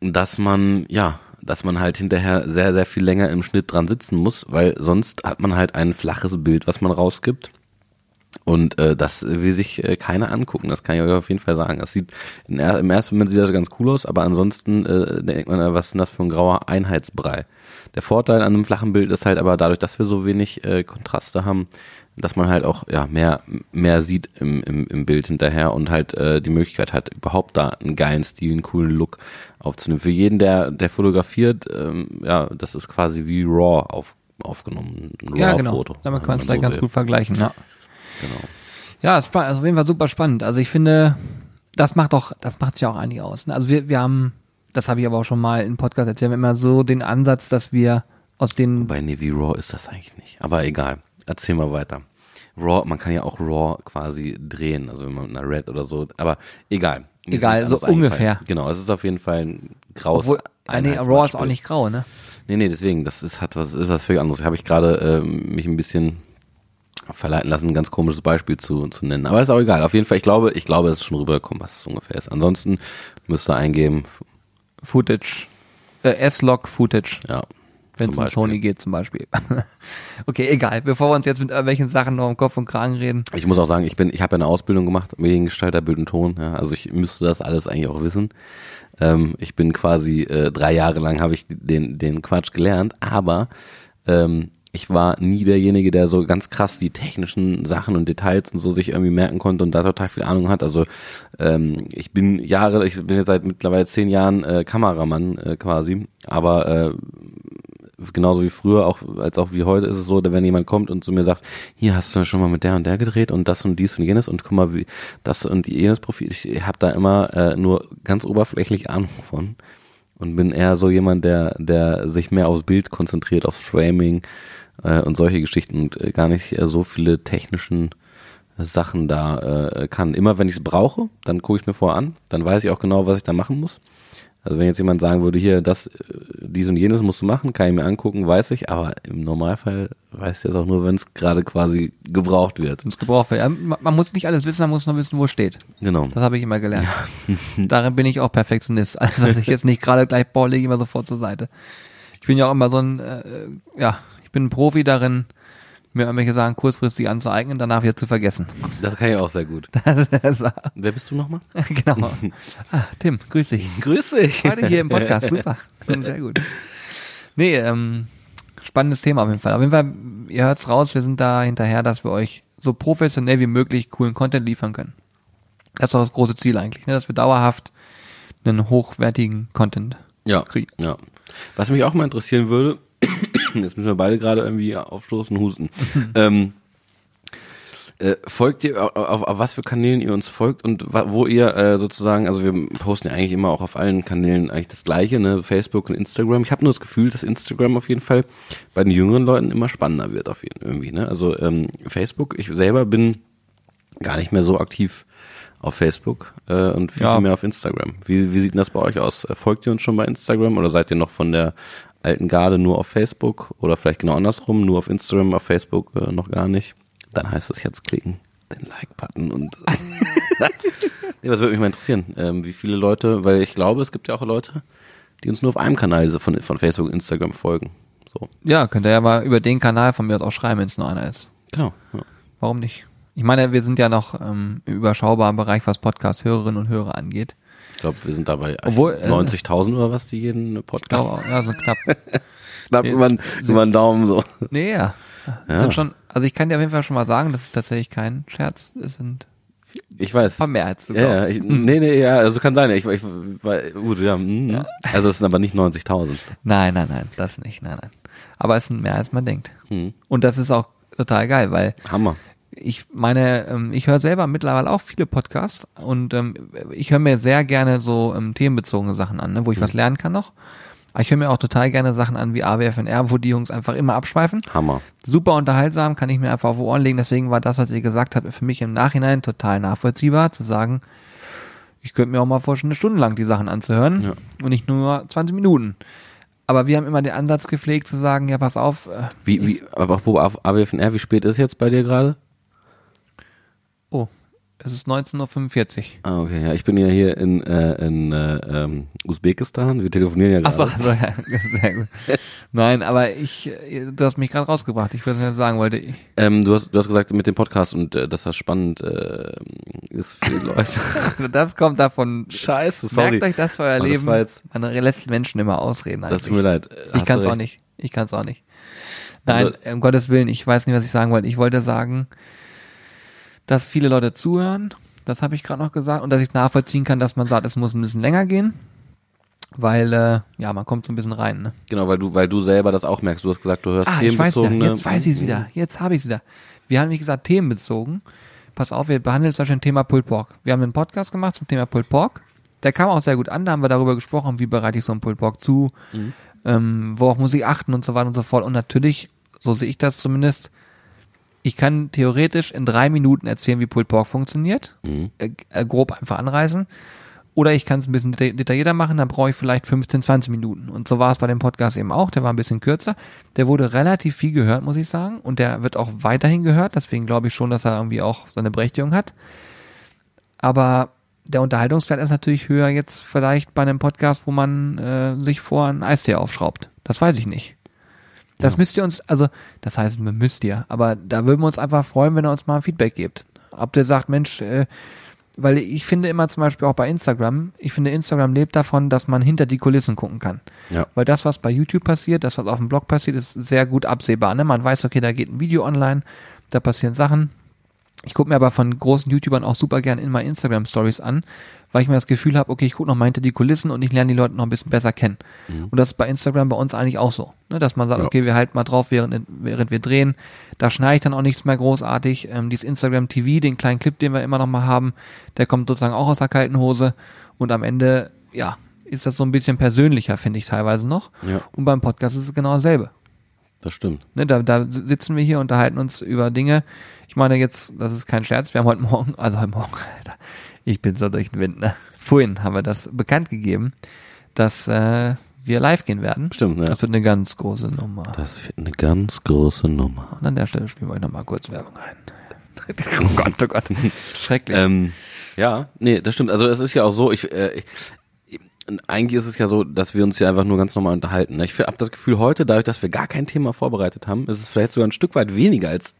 dass man, ja, dass man halt hinterher sehr, sehr viel länger im Schnitt dran sitzen muss, weil sonst hat man halt ein flaches Bild, was man rausgibt. Und äh, das will sich äh, keiner angucken, das kann ich euch auf jeden Fall sagen. Das sieht in im ersten Moment sieht das ganz cool aus, aber ansonsten äh, denkt man, äh, was ist denn das für ein grauer Einheitsbrei? Der Vorteil an einem flachen Bild ist halt aber dadurch, dass wir so wenig äh, Kontraste haben, dass man halt auch ja mehr mehr sieht im, im, im Bild hinterher und halt äh, die Möglichkeit hat, überhaupt da einen geilen Stil, einen coolen Look aufzunehmen. Für jeden, der der fotografiert, ähm, ja, das ist quasi wie RAW auf, aufgenommen, ein ja, genau. RAW-Foto. Damit kann man es gleich so ganz will. gut vergleichen, ja. Genau. Ja, es war also auf jeden Fall super spannend. Also ich finde, das macht doch, das macht ja auch einige aus. ne? Also wir, wir haben, das habe ich aber auch schon mal im Podcast erzählt, wir haben immer so den Ansatz, dass wir aus den, Bei Navy Raw ist das eigentlich nicht. Aber egal. Erzähl mal weiter. Raw, man kann ja auch Raw quasi drehen, also wenn man mit einer Red oder so, aber egal. Mir Egal, so ungefähr. Genau, es ist auf jeden Fall ein graues obwohl, ah, nee, Raw ist auch nicht grau, ne? Nee, nee, deswegen, das ist, hat was, ist was völlig anderes. Habe ich gerade ähm, mich ein bisschen verleiten lassen, ein ganz komisches Beispiel zu, zu nennen. Aber ist auch egal. Auf jeden Fall, ich glaube, ich glaube, es ist schon rübergekommen, was es ungefähr ist. Ansonsten müsst ihr eingeben, Footage, äh, S-Log-Footage, ja. wenn es um Sony geht zum Beispiel. okay, egal. Bevor wir uns jetzt mit irgendwelchen Sachen noch im Kopf und Kragen reden. Ich muss auch sagen, ich bin, ich habe ja eine Ausbildung gemacht, Mediengestalter, Bild und Ton. Ja, also ich müsste das alles eigentlich auch wissen. Ähm, ich bin quasi äh, drei Jahre lang habe ich den den Quatsch gelernt, aber ähm, ich war nie derjenige, der so ganz krass die technischen Sachen und Details und so sich irgendwie merken konnte und da total viel Ahnung hat. Also ähm, ich bin Jahre, ich bin jetzt seit mittlerweile zehn Jahren äh, Kameramann äh, quasi, aber äh, genauso wie früher, auch als auch wie heute ist es so, wenn jemand kommt und zu mir sagt, hier hast du schon mal mit der und der gedreht und das und dies und jenes und guck mal, wie das und jenes Profil. Ich habe da immer äh, nur ganz oberflächlich Ahnung von und bin eher so jemand, der der sich mehr aufs Bild konzentriert, aufs Framing äh, und solche Geschichten und äh, gar nicht äh, so viele technischen Sachen da äh, kann. Immer wenn ich es brauche, dann gucke ich mir vorher an, dann weiß ich auch genau, was ich da machen muss. Also wenn jetzt jemand sagen würde, hier, das, äh, dies und jenes musst du machen, kann ich mir angucken, weiß ich, aber im Normalfall weiß ich das auch nur, wenn es gerade quasi gebraucht wird. ins Gebrauch wird. Ja, man muss nicht alles wissen, man muss nur wissen, wo es steht. Genau. Das habe ich immer gelernt. Darin bin ich auch Perfektionist. Alles, was ich jetzt nicht gerade gleich baue, lege ich immer sofort zur Seite. Ich bin ja auch immer so ein, äh, ja, ich bin Profi darin, mir irgendwelche Sachen kurzfristig anzueignen, danach wieder zu vergessen. Das kann ich auch sehr gut. Wer bist du nochmal? genau. Ah, Tim, grüß dich. Grüß dich. Heute hier im Podcast, super. Sehr gut. Nee, ähm, spannendes Thema auf jeden Fall. Auf jeden Fall, ihr hört's raus, wir sind da hinterher, dass wir euch so professionell wie möglich coolen Content liefern können. Das ist auch das große Ziel eigentlich, ne? dass wir dauerhaft einen hochwertigen Content Ja, kriegen. ja. Was mich auch mal interessieren würde, jetzt müssen wir beide gerade irgendwie aufstoßen, husten. ähm, äh, folgt ihr auf, auf, auf was für Kanälen ihr uns folgt und wo ihr äh, sozusagen, also wir posten ja eigentlich immer auch auf allen Kanälen eigentlich das gleiche, ne, Facebook und Instagram. Ich habe nur das Gefühl, dass Instagram auf jeden Fall bei den jüngeren Leuten immer spannender wird auf jeden irgendwie, ne? Also ähm, Facebook, ich selber bin gar nicht mehr so aktiv auf Facebook äh, und viel, Ja. viel mehr auf Instagram. Wie, wie sieht denn das bei euch aus? Folgt ihr uns schon bei Instagram oder seid ihr noch von der alten Garde nur auf Facebook oder vielleicht genau andersrum, nur auf Instagram, auf Facebook äh, noch gar nicht? Dann heißt es jetzt klicken, den Like-Button und nee, was würde mich mal interessieren, ähm, wie viele Leute, weil ich glaube, es gibt ja auch Leute, die uns nur auf einem Kanal von, von Facebook und Instagram folgen. So, Ja, könnt ihr ja mal über den Kanal von mir aus auch schreiben, wenn es nur einer ist. genau. Ja. Warum nicht? Ich meine, wir sind ja noch ähm, im überschaubaren Bereich, was Podcast-Hörerinnen und Hörer angeht. Ich glaube, wir sind dabei Obwohl, äh, 90.000 oder was, die jeden Podcast ja, so knapp. knapp über, den- über den Daumen so. Nee, ja. Ja. Sind schon, also ich kann dir auf jeden Fall schon mal sagen, das ist tatsächlich kein Scherz. Es sind Ich weiß. ein paar mehr als du Ja, ja, ich, nee, nee, ja, also kann sein. Ich, ich, weil, gut, ja, mm, Also es sind aber nicht 90.000. Nein, nein, nein, das nicht, nein, nein. Aber es sind mehr als man denkt. Mhm. Und das ist auch total geil, weil Hammer. Ich meine, ähm, ich höre selber mittlerweile auch viele Podcasts und ähm, ich höre mir sehr gerne so ähm, themenbezogene Sachen an, ne, wo ich was lernen kann noch. Aber ich höre mir auch total gerne Sachen an wie AWFNR, wo die Jungs einfach immer abschweifen. Hammer. Super unterhaltsam, kann ich mir einfach auf die Ohren legen. Deswegen war das, was ihr gesagt habt, für mich im Nachhinein total nachvollziehbar, zu sagen, ich könnte mir auch mal vorstellen, eine Stunde lang die Sachen anzuhören Ja. und nicht nur 20 Minuten. Aber wir haben immer den Ansatz gepflegt zu sagen, ja, pass auf, äh, Wie, wie, aber apropos AWFNR, wie spät ist jetzt bei dir gerade? Es ist 19.45 Uhr. Ah, okay, ja, ich bin ja hier in, äh, in äh, ähm, Usbekistan. Wir telefonieren ja Ach so, gerade. also, ja, sehr gut. Nein, aber ich, äh, du hast mich gerade rausgebracht. Ich würde sagen wollte, ich, Ähm, du, hast, du hast gesagt mit dem Podcast und äh, dass das spannend äh, ist für die Leute. das kommt davon. Scheiße, sorry. Merkt euch das für euer Aber das Leben. war jetzt- Man lässt Menschen immer ausreden. Das Eigentlich. tut mir leid. Ich kann es auch nicht. Ich kann es auch nicht. Nein, Also- um Gottes Willen, ich weiß nicht, was ich sagen wollte. Ich wollte sagen, dass viele Leute zuhören. Das habe ich gerade noch gesagt. Und dass ich nachvollziehen kann, dass man sagt, es muss ein bisschen länger gehen. Weil, äh, ja, man kommt so ein bisschen rein. Ne? Genau, weil du, weil du selber das auch merkst. Du hast gesagt, du hörst Ah, ich weiß themenbezogene- Jetzt weiß ich es wieder. Jetzt habe ich es wieder. Wir haben, wie gesagt, themenbezogen. Pass auf, wir behandeln zum Beispiel ein Thema Pulled Pork. Wir haben einen Podcast gemacht zum Thema Pulled Pork. Der kam auch sehr gut an. Da haben wir darüber gesprochen, wie bereite ich so einen Pulled Pork zu, ähm, worauf muss ich achten und so weiter und so fort. Und natürlich, so sehe ich das zumindest, ich kann theoretisch in drei Minuten erzählen, wie Pulled Pork funktioniert. Mhm. Äh, äh, grob einfach anreißen. Oder ich kann es ein bisschen deta- detaillierter machen, dann brauche ich vielleicht 15, 20 Minuten. Und so war es bei dem Podcast eben auch. Der war ein bisschen kürzer. Der wurde relativ viel gehört, muss ich sagen. Und der wird auch weiterhin gehört. Deswegen glaube ich schon, dass er irgendwie auch seine Berechtigung hat. Aber der Unterhaltungswert ist natürlich höher jetzt vielleicht bei einem Podcast, wo man äh, sich vor einen Eistee aufschraubt. Das weiß ich nicht. Das müsst ihr uns, also das heißt, müsst ihr, aber da würden wir uns einfach freuen, wenn ihr uns mal ein Feedback gebt. Ob der sagt, Mensch, äh, weil ich finde immer zum Beispiel auch bei Instagram, ich finde Instagram lebt davon, dass man hinter die Kulissen gucken kann. Ja. Weil das, was bei YouTube passiert, das, was auf dem Blog passiert, ist sehr gut absehbar. Ne? Man weiß, okay, da geht ein Video online, da passieren Sachen. Ich gucke mir aber von großen YouTubern auch super gern in meine Instagram Stories an, weil ich mir das Gefühl habe, okay, ich gucke noch mal hinter die Kulissen und ich lerne die Leute noch ein bisschen besser kennen. Und das ist bei Instagram bei uns eigentlich auch so, ne? dass man sagt, Ja. okay, wir halten mal drauf, während, während wir drehen. Da schneide ich dann auch nichts mehr großartig. Ähm, dieses Instagram TV, den kleinen Clip, den wir immer noch mal haben, der kommt sozusagen auch aus der kalten Hose. Und am Ende, ja, ist das so ein bisschen persönlicher, finde ich teilweise noch. Ja. Und beim Podcast ist es genau dasselbe. Das stimmt. Ne, da, da sitzen wir hier, unterhalten uns über Dinge. Ich meine jetzt, das ist kein Scherz, wir haben heute Morgen, also heute Morgen, Alter, ich bin so durch den Wind, ne? Vorhin haben wir das bekannt gegeben, dass äh, wir live gehen werden. Stimmt, ne? Das wird eine ganz große Nummer. Das wird eine ganz große Nummer. Und an der Stelle spielen wir euch nochmal kurz Werbung ein. oh Gott, oh Gott. Schrecklich. Ähm, ja, nee, das stimmt. Also es ist ja auch so, ich, äh, ich eigentlich ist es ja so, dass wir uns ja einfach nur ganz normal unterhalten. ne? Ich habe das Gefühl heute, dadurch, dass wir gar kein Thema vorbereitet haben, ist es vielleicht sogar ein Stück weit weniger, als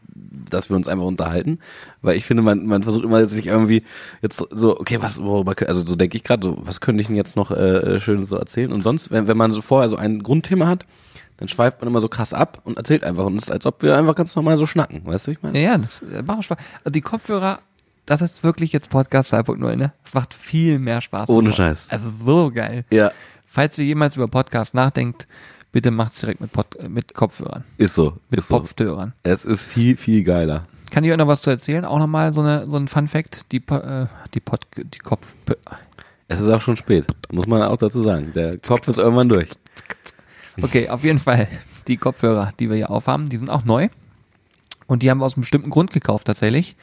dass wir uns einfach unterhalten. Weil ich finde, man, man versucht immer sich irgendwie jetzt so, okay, was, worüber, also so denke ich gerade, so, was könnte ich denn jetzt noch äh, Schönes so erzählen? Und sonst, wenn, wenn man so vorher so ein Grundthema hat, dann schweift man immer so krass ab und erzählt einfach. Und es ist, als ob wir einfach ganz normal so schnacken. Weißt du, wie ich meine? Ja, ja, das äh, macht Spaß. Also die Kopfhörer, das ist wirklich jetzt Podcast 2.0, ne? Das macht viel mehr Spaß. Ohne Scheiß. Also so geil. Ja, Falls ihr jemals über Podcast nachdenkt, bitte macht's direkt mit, Pod mit Kopfhörern. ist so. Mit ist so. Kopfhörern. Es ist viel, viel geiler. Kann ich euch noch was zu erzählen? Auch nochmal so, eine, so ein Fun Fact. Die, äh, die, Pod, die Kopf... Es ist auch schon spät, muss man auch dazu sagen. Der Kopf ist irgendwann durch. Okay, auf jeden Fall. Die Kopfhörer, die wir hier aufhaben, die sind auch neu. Und die haben wir aus einem bestimmten Grund gekauft tatsächlich.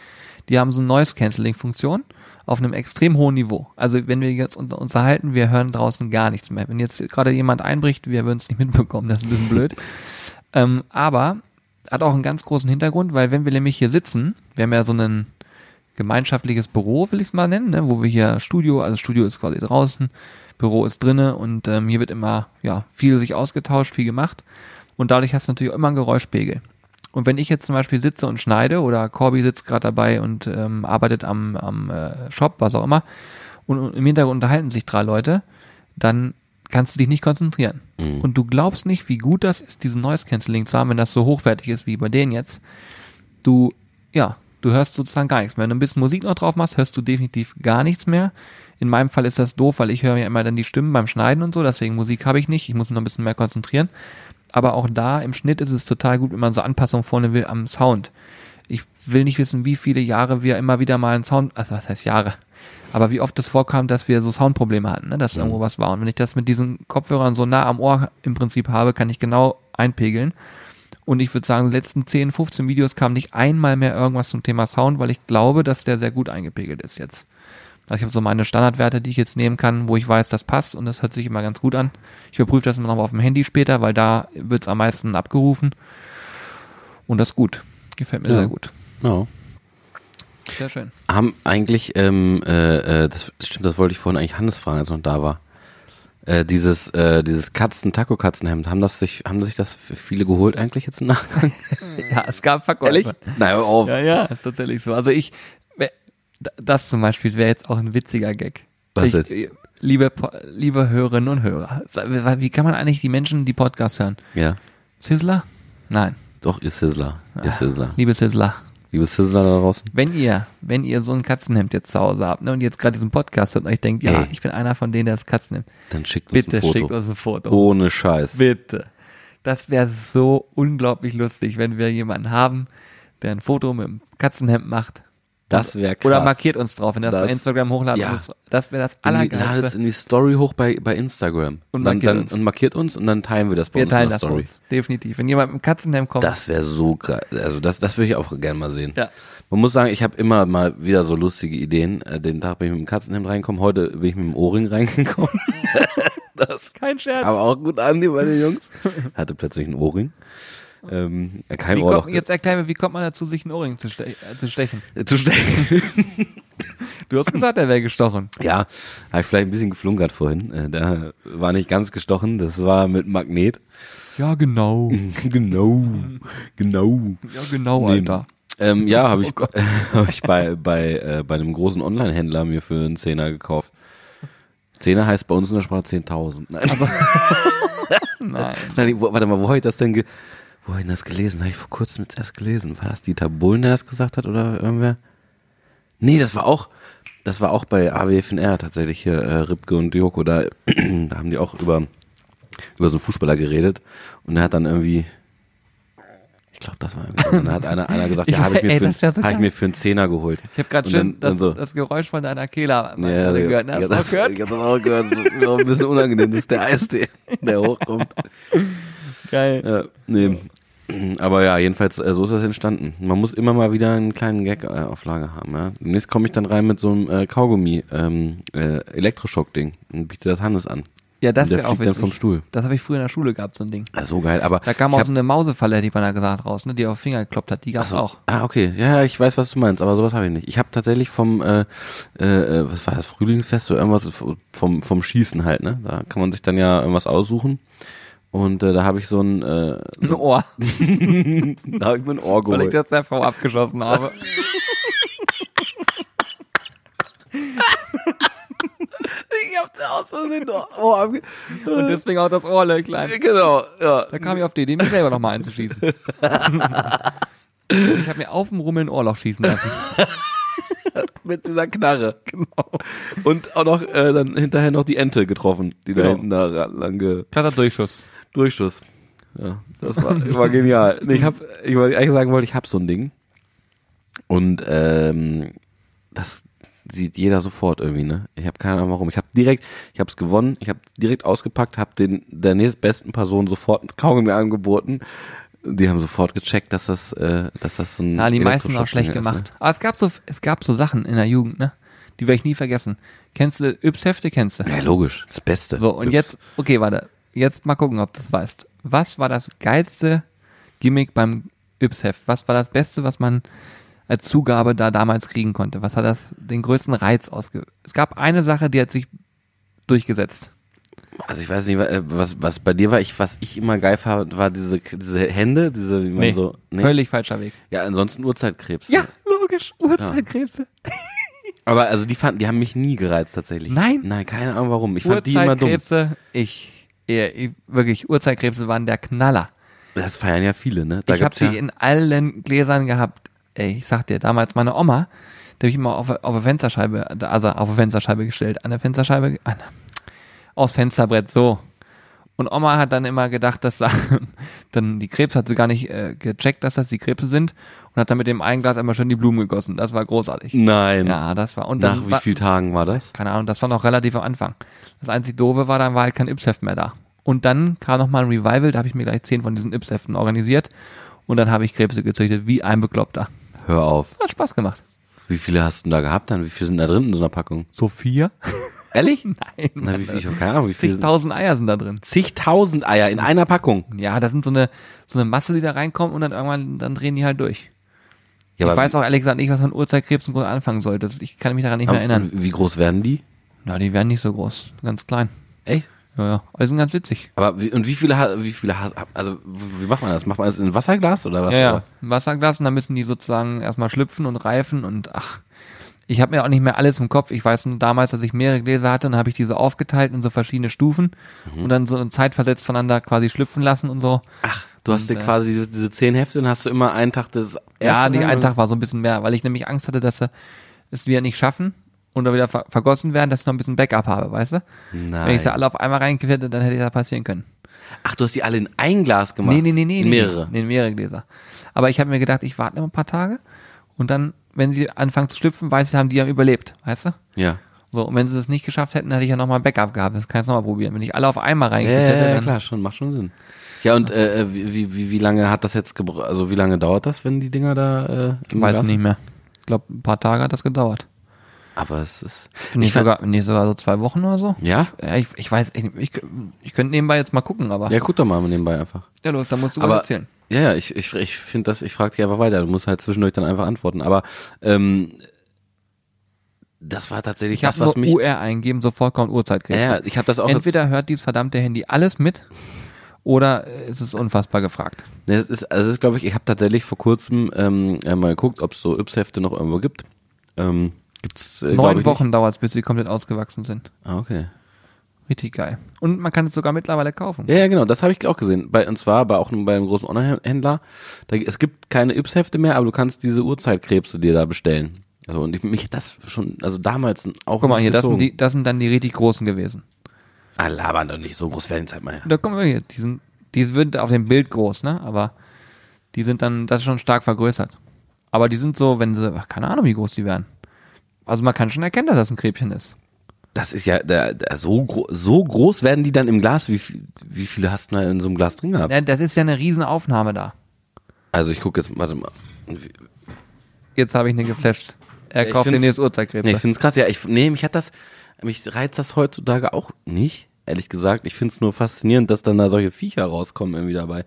Die haben so eine Noise-Canceling-Funktion auf einem extrem hohen Niveau. Also wenn wir jetzt uns unterhalten, wir hören draußen gar nichts mehr. Wenn jetzt gerade jemand einbricht, wir würden es nicht mitbekommen, das ist ein bisschen blöd. Ähm, aber hat auch einen ganz großen Hintergrund, weil wenn wir nämlich hier sitzen, wir haben ja so ein gemeinschaftliches Büro, will ich es mal nennen, ne, wo wir hier Studio, also Studio ist quasi draußen, Büro ist drinne und ähm, hier wird immer ja viel sich ausgetauscht, viel gemacht und dadurch hast du natürlich auch immer einen Geräuschpegel. Und wenn ich jetzt zum Beispiel sitze und schneide oder Corby sitzt gerade dabei und ähm, arbeitet am, am äh, Shop, was auch immer, und, im Hintergrund unterhalten sich drei Leute, dann kannst du dich nicht konzentrieren. Mhm. Und du glaubst nicht, wie gut das ist, diesen Noise Cancelling zu haben, wenn das so hochwertig ist wie bei denen jetzt. Du, ja, du hörst sozusagen gar nichts mehr. Wenn du ein bisschen Musik noch drauf machst, hörst du definitiv gar nichts mehr. In meinem Fall ist das doof, weil ich höre ja immer dann die Stimmen beim Schneiden und so, deswegen Musik habe ich nicht. Ich muss mich noch ein bisschen mehr konzentrieren. Aber auch da im Schnitt ist es total gut, wenn man so Anpassungen vorne will am Sound. Ich will nicht wissen, wie viele Jahre wir immer wieder mal einen Sound, also was heißt Jahre, aber wie oft es vorkam, dass wir so Soundprobleme hatten, ne? dass irgendwo was war. Und wenn ich das mit diesen Kopfhörern so nah am Ohr im Prinzip habe, kann ich genau einpegeln. Und ich würde sagen, die letzten 10, 15 Videos kam nicht einmal mehr irgendwas zum Thema Sound, weil ich glaube, dass der sehr gut eingepegelt ist jetzt. Also ich habe so meine Standardwerte, die ich jetzt nehmen kann, wo ich weiß, das passt und das hört sich immer ganz gut an. Ich überprüfe das immer noch auf dem Handy später, weil da wird es am meisten abgerufen. Und das ist gut. Gefällt mir Ja. sehr gut. Ja. Sehr schön. Haben eigentlich, ähm, äh, äh, das stimmt, das wollte ich vorhin eigentlich Hannes fragen, als er noch da war. Äh, dieses, äh, dieses Katzen, Taco-Katzenhemd, haben das sich, haben sich das für viele geholt eigentlich jetzt im Nachgang? Ja, es gab Verkäufer. Ehrlich? Nein, auf. Ja, ja, ist tatsächlich so. Also ich, das zum Beispiel wäre jetzt auch ein witziger Gag. Was ich, denn? äh, Liebe, liebe Hörerinnen und Hörer, wie kann man eigentlich die Menschen, die Podcasts hören? Ja. Sizzler? Nein. Doch, ihr Sizzler. Ihr Sizzler. Liebe Sizzler, Liebe Sizzler da draußen. wenn ihr, wenn ihr so ein Katzenhemd jetzt zu Hause habt ne, und jetzt gerade diesen Podcast hört und euch denkt, ja, Ey. ich bin einer von denen, der das Katzenhemd, Dann schickt uns bitte ein Foto. schickt uns ein Foto. Ohne Scheiß. Bitte. Das wäre so unglaublich lustig, wenn wir jemanden haben, der ein Foto mit einem Katzenhemd macht Das wäre krass. Oder markiert uns drauf, wenn ihr das, bei Das- Instagram hochladen. ja. müsst. Das wäre das In die- Ladet es Allergeilste. in die Story hoch bei, bei Instagram. Und dann, markiert dann, uns. und markiert uns und dann teilen wir das bei Wir uns in teilen der das bei Story. uns. Definitiv. Wenn jemand mit dem Katzenhelm kommt. Das wäre so geil. Also das, das würde ich auch gerne mal sehen. Ja. Man muss sagen, ich habe immer mal wieder so lustige Ideen. Äh, Den Tag bin ich mit dem Katzenhemd reingekommen, heute bin ich mit dem Ohrring reingekommen. das Kein Scherz. aber auch gut an, die meine Jungs. Hatte plötzlich einen Ohrring. Ähm, kein wie Ohrloch. kommt, jetzt erklär mir, wie kommt man dazu, sich einen Ohrring zu, ste äh, zu stechen? zu stecken. Du hast gesagt, er wäre gestochen. ja, habe ich vielleicht ein bisschen geflunkert vorhin. Äh, Der war nicht ganz gestochen, das war mit Magnet. Ja, genau. genau, genau. Ja, genau, Nee. Alter. Ähm, ja, habe ich, hab ich bei, bei, äh, bei einem großen Online-Händler mir für einen Zehner gekauft. Zehner heißt bei uns in der Sprache 10.000. Nein. Also- Nein. Nein, warte mal, wo habe ich das denn, ge wo habe ich denn das gelesen? Habe ich vor kurzem jetzt erst gelesen. War das Dieter Bohlen, der das gesagt hat oder irgendwer? Nee, das war auch, das war auch bei AWFNR tatsächlich hier, äh, Ripke und Joko, da, da haben die auch über, über so einen Fußballer geredet und er hat dann irgendwie, ich glaube, das war irgendwie, so. und dann hat einer, einer gesagt, ja, habe ich, mir Ey, für das so hab ich mir für einen Zehner geholt. Ich habe gerade schön das, so. das Geräusch von deiner Kehler Ja, ja, gehört. Hast ja, das, gehört? Ich hab's auch gehört. Das ist auch ein bisschen unangenehm, das ist der Eistee, der hochkommt. Geil. Ja, nee. Aber ja, jedenfalls, äh, so ist das entstanden. Man muss immer mal wieder einen kleinen Gag äh, auf Lager haben. Ja. Demnächst komme ich dann rein mit so einem äh, Kaugummi, ähm, äh, und biete das Hannes an. Ja, das wäre auch fliegt dann witzig. vom Stuhl. Das habe ich früher in der Schule gehabt, so ein Ding. Ja, so geil. Aber Da kam auch so eine Mausefalle, hätte ich mal gesagt, raus, ne, die auf den Finger gekloppt hat. Die gab's so, auch. Ah, okay. Ja, ja, ich weiß, was du meinst, aber sowas habe ich nicht. Ich habe tatsächlich vom, äh, äh, äh, was war das, Frühlingsfest oder irgendwas vom, vom Schießen halt, ne? Da kann man sich dann ja irgendwas aussuchen. Und äh, da habe ich so ein, äh, Ein Ohr, da habe ich mir ein Ohr weil ich geholt. das der Frau abgeschossen habe. Ich hab da aus Versehen ein Ohr abge... Und deswegen auch das Ohrlöchlein. Genau, ja. Da kam ich auf die Idee, mich selber noch mal einzuschießen. Ich habe mir auf dem Rummel ein Ohrloch schießen lassen. Mit dieser Knarre. Genau. Und auch noch äh, dann hinterher noch die Ente getroffen, die da Genau. hinten da lang ge Klarer Durchschuss. Durchschuss. Ja, das war, war genial. Ich hab, ich wollte eigentlich sagen wollte, ich hab so ein Ding. Und ähm, das sieht jeder sofort irgendwie, ne? Ich habe keine Ahnung warum. Ich habe direkt, ich habe es gewonnen, ich habe direkt ausgepackt, habe den der nächstbesten Person sofort ein Kaugummi angeboten. Die haben sofort gecheckt, dass das, äh, dass das so ein Ja, die meisten auch schlecht ist, gemacht. Aber es gab so, es gab so Sachen in der Jugend, ne? Die werde ich nie vergessen. Kennst du Yps-Hefte? Kennst du? Ne? Ja, logisch, das Beste. So, und Yps. jetzt, okay, warte. Jetzt mal gucken, ob du das weißt. Was war das geilste Gimmick beim Yps-Heft? Was war das Beste, was man als Zugabe da damals kriegen konnte? Was hat das den größten Reiz ausge... Es gab eine Sache, die hat sich durchgesetzt. Also ich weiß nicht, äh, was, was bei dir war, ich, was ich immer geil fand, war diese, diese Hände, diese, wie man so, nee. völlig falscher Weg. Ja, ansonsten Urzeitkrebs. logisch. Uhrzeitkrebse. Aber also die fanden, die haben mich nie gereizt tatsächlich. Nein? Nein, keine Ahnung warum. Ich fand die immer dumm. Ich, wirklich, Uhrzeitkrebse waren der Knaller. Das feiern ja viele, ne? Da ich habe ja, in allen Gläsern gehabt. Ey, ich sag dir, damals meine Oma, die habe ich immer auf, auf eine Fensterscheibe, also auf eine Fensterscheibe gestellt, an der Fensterscheibe, an, aus Fensterbrett, so. Und Oma hat dann immer gedacht, dass da, dann die Krebs hat sie gar nicht äh, gecheckt, dass das die Krebse sind und hat dann mit dem einen Glas einmal schön die Blumen gegossen. Das war großartig. Nein. Ja, das war, und Nach wie war, vielen Tagen war das? keine Ahnung, das war noch relativ am Anfang. Das einzig Doofe war, dann war halt kein Yps-Heft mehr da. Und dann kam noch mal ein Revival, da habe ich mir gleich zehn von diesen Yps-Heften organisiert und dann habe ich Krebse gezüchtet, wie ein Bekloppter. Hör auf. Hat Spaß gemacht. Wie viele hast du denn da gehabt dann? Wie viele sind da drin in so einer Packung? So vier? Ehrlich? Nein. Na, wie viel, ich habe keine Ahnung, wie sind- Zigtausend Eier sind da drin. Zigtausend Eier in einer Packung. Ja, das sind so eine, so eine Masse, die da reinkommt und dann irgendwann, dann drehen die halt durch. Ja, ich weiß auch ehrlich gesagt nicht, was man Urzeitkrebsen groß anfangen sollte. Ich kann mich daran nicht mehr erinnern. Wie groß werden die? Na, die werden nicht so groß. Ganz klein. Echt? Ja, ja. Aber die sind ganz witzig. Aber wie, und wie viele, wie viele, also wie macht man das? Macht man das in ein Wasserglas oder was? Ja, ja. Ein Wasserglas und dann müssen die sozusagen erstmal schlüpfen und reifen und ach. Ich habe mir auch nicht mehr alles im Kopf. Ich weiß nur damals, dass ich mehrere Gläser hatte, dann habe ich diese aufgeteilt in so verschiedene Stufen Mhm. und dann so zeitversetzt voneinander quasi schlüpfen lassen und so. Ach, du hast dir Und, äh, quasi diese, diese zehn Hefte und hast du immer einen Tag des Ja, die einen und- Tag war so ein bisschen mehr, weil ich nämlich Angst hatte, dass sie es wieder nicht schaffen und da wieder ver vergossen werden, dass ich noch ein bisschen Backup habe, weißt du? Nein. Wenn ich sie alle auf einmal reingekippt hätte, dann hätte das passieren können. Ach, du hast die alle in ein Glas gemacht? Nee, nee, nee, nee. In mehrere. Nee, in mehrere Gläser. Aber ich habe mir gedacht, ich warte noch ein paar Tage und dann, wenn sie anfangen zu schlüpfen, weiß ich, haben die ja überlebt, weißt du? Ja. So, und wenn sie das nicht geschafft hätten, hätte ich ja nochmal ein Backup gehabt. Das kann ich nochmal probieren. Wenn ich alle auf einmal Ja, reingekriegt ja, hätte, ja, dann klar, schon, macht schon Sinn. Ja, und äh, wie, wie, wie, wie lange hat das jetzt gebraucht, also wie lange dauert das, wenn die Dinger da äh, im weiß ich Glas- nicht mehr. Ich glaube, ein paar Tage hat das gedauert. Aber es ist. Nicht Ich sogar, nicht sogar so zwei Wochen oder so. Ja? Ja, ich, ich weiß, ich, ich, ich könnte nebenbei jetzt mal gucken, aber. Ja, guck doch mal nebenbei einfach. Ja, los, dann musst du Aber- mal erzählen. Ja, ja, ich, ich, ich finde das, ich frage dich einfach weiter. Du musst halt zwischendurch dann einfach antworten. Aber ähm, das war tatsächlich Ich das, was nur mich. UR eingeben, sofort kommt Uhrzeitkrebs. Ja, ja, ich habe das auch. Entweder hört dieses verdammte Handy alles mit oder es ist unfassbar gefragt. Ne, es ist, also es ist, glaube ich, ich habe tatsächlich vor kurzem ähm, äh, mal geguckt, ob es so Yps-Hefte noch irgendwo gibt. Ähm, gibt's, äh, Neun Wochen dauert es, bis sie komplett ausgewachsen sind. Ah, okay. Richtig geil. Und man kann es sogar mittlerweile kaufen. Ja, ja, genau, das habe ich auch gesehen. Bei, und zwar bei auch bei einem großen Online-Händler. Es gibt keine Yps-Hefte mehr, aber du kannst diese Uhrzeitkrebse dir da bestellen. Also und ich, mich das schon, also damals auch. Guck mal hier, das sind, die, das sind dann die richtig großen gewesen. Ah, labern doch nicht, so groß werden die Zeit mal. Da kommen wir hier. Die sind, die sind auf dem Bild groß, ne? Aber die sind dann, das ist schon stark vergrößert. Aber die sind so, wenn sie, ach, keine Ahnung, wie groß die werden. Also man kann schon erkennen, dass das ein Krebchen ist. Das ist ja, da, da, so, gro so groß werden die dann im Glas. Wie, viel, wie viele hast du da in so einem Glas drin gehabt? Ja, das ist ja eine riesen Aufnahme da. Also ich gucke jetzt, warte mal. Jetzt habe ich eine geflasht. Er Ja, kauft den jetzt Uhrzeitkrebs. Nee, ich find's krass. Ja, ich, nee, mich hat das, mich reizt das heutzutage auch nicht, ehrlich gesagt. Ich find's nur faszinierend, dass dann da solche Viecher rauskommen irgendwie dabei.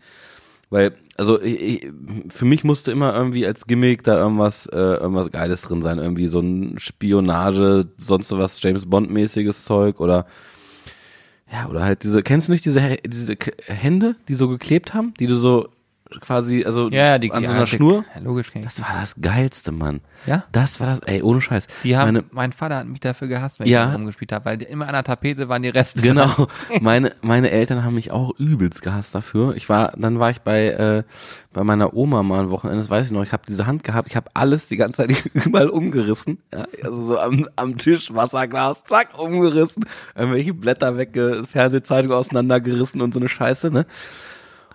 Weil, also ich, für mich musste immer irgendwie als Gimmick da irgendwas, äh, irgendwas Geiles drin sein. Irgendwie so ein Spionage, sonst was James Bond-mäßiges Zeug oder ja, oder halt diese, kennst du nicht diese, diese Hände, die so geklebt haben, die du so quasi, also ja, ja, die an so ja, einer die- Schnur? Ja, logisch kenn ich. Das war das Geilste, Mann. Ja? Das war das, ey, ohne Scheiß. Die haben, Meine, mein Vater hat mich dafür gehasst, wenn Ja. ich rumgespielt habe, weil immer an der Tapete waren die Reste. Genau. Meine, meine Eltern haben mich auch übelst gehasst dafür. Ich war, dann war ich bei, äh, bei meiner Oma mal ein Wochenende, das weiß ich noch, ich habe diese Hand gehabt, ich habe alles die ganze Zeit überall umgerissen. Ja, also so am, am Tisch, Wasserglas, zack, umgerissen, irgendwelche Blätter wegge, Fernsehzeitung auseinandergerissen und so eine Scheiße, ne?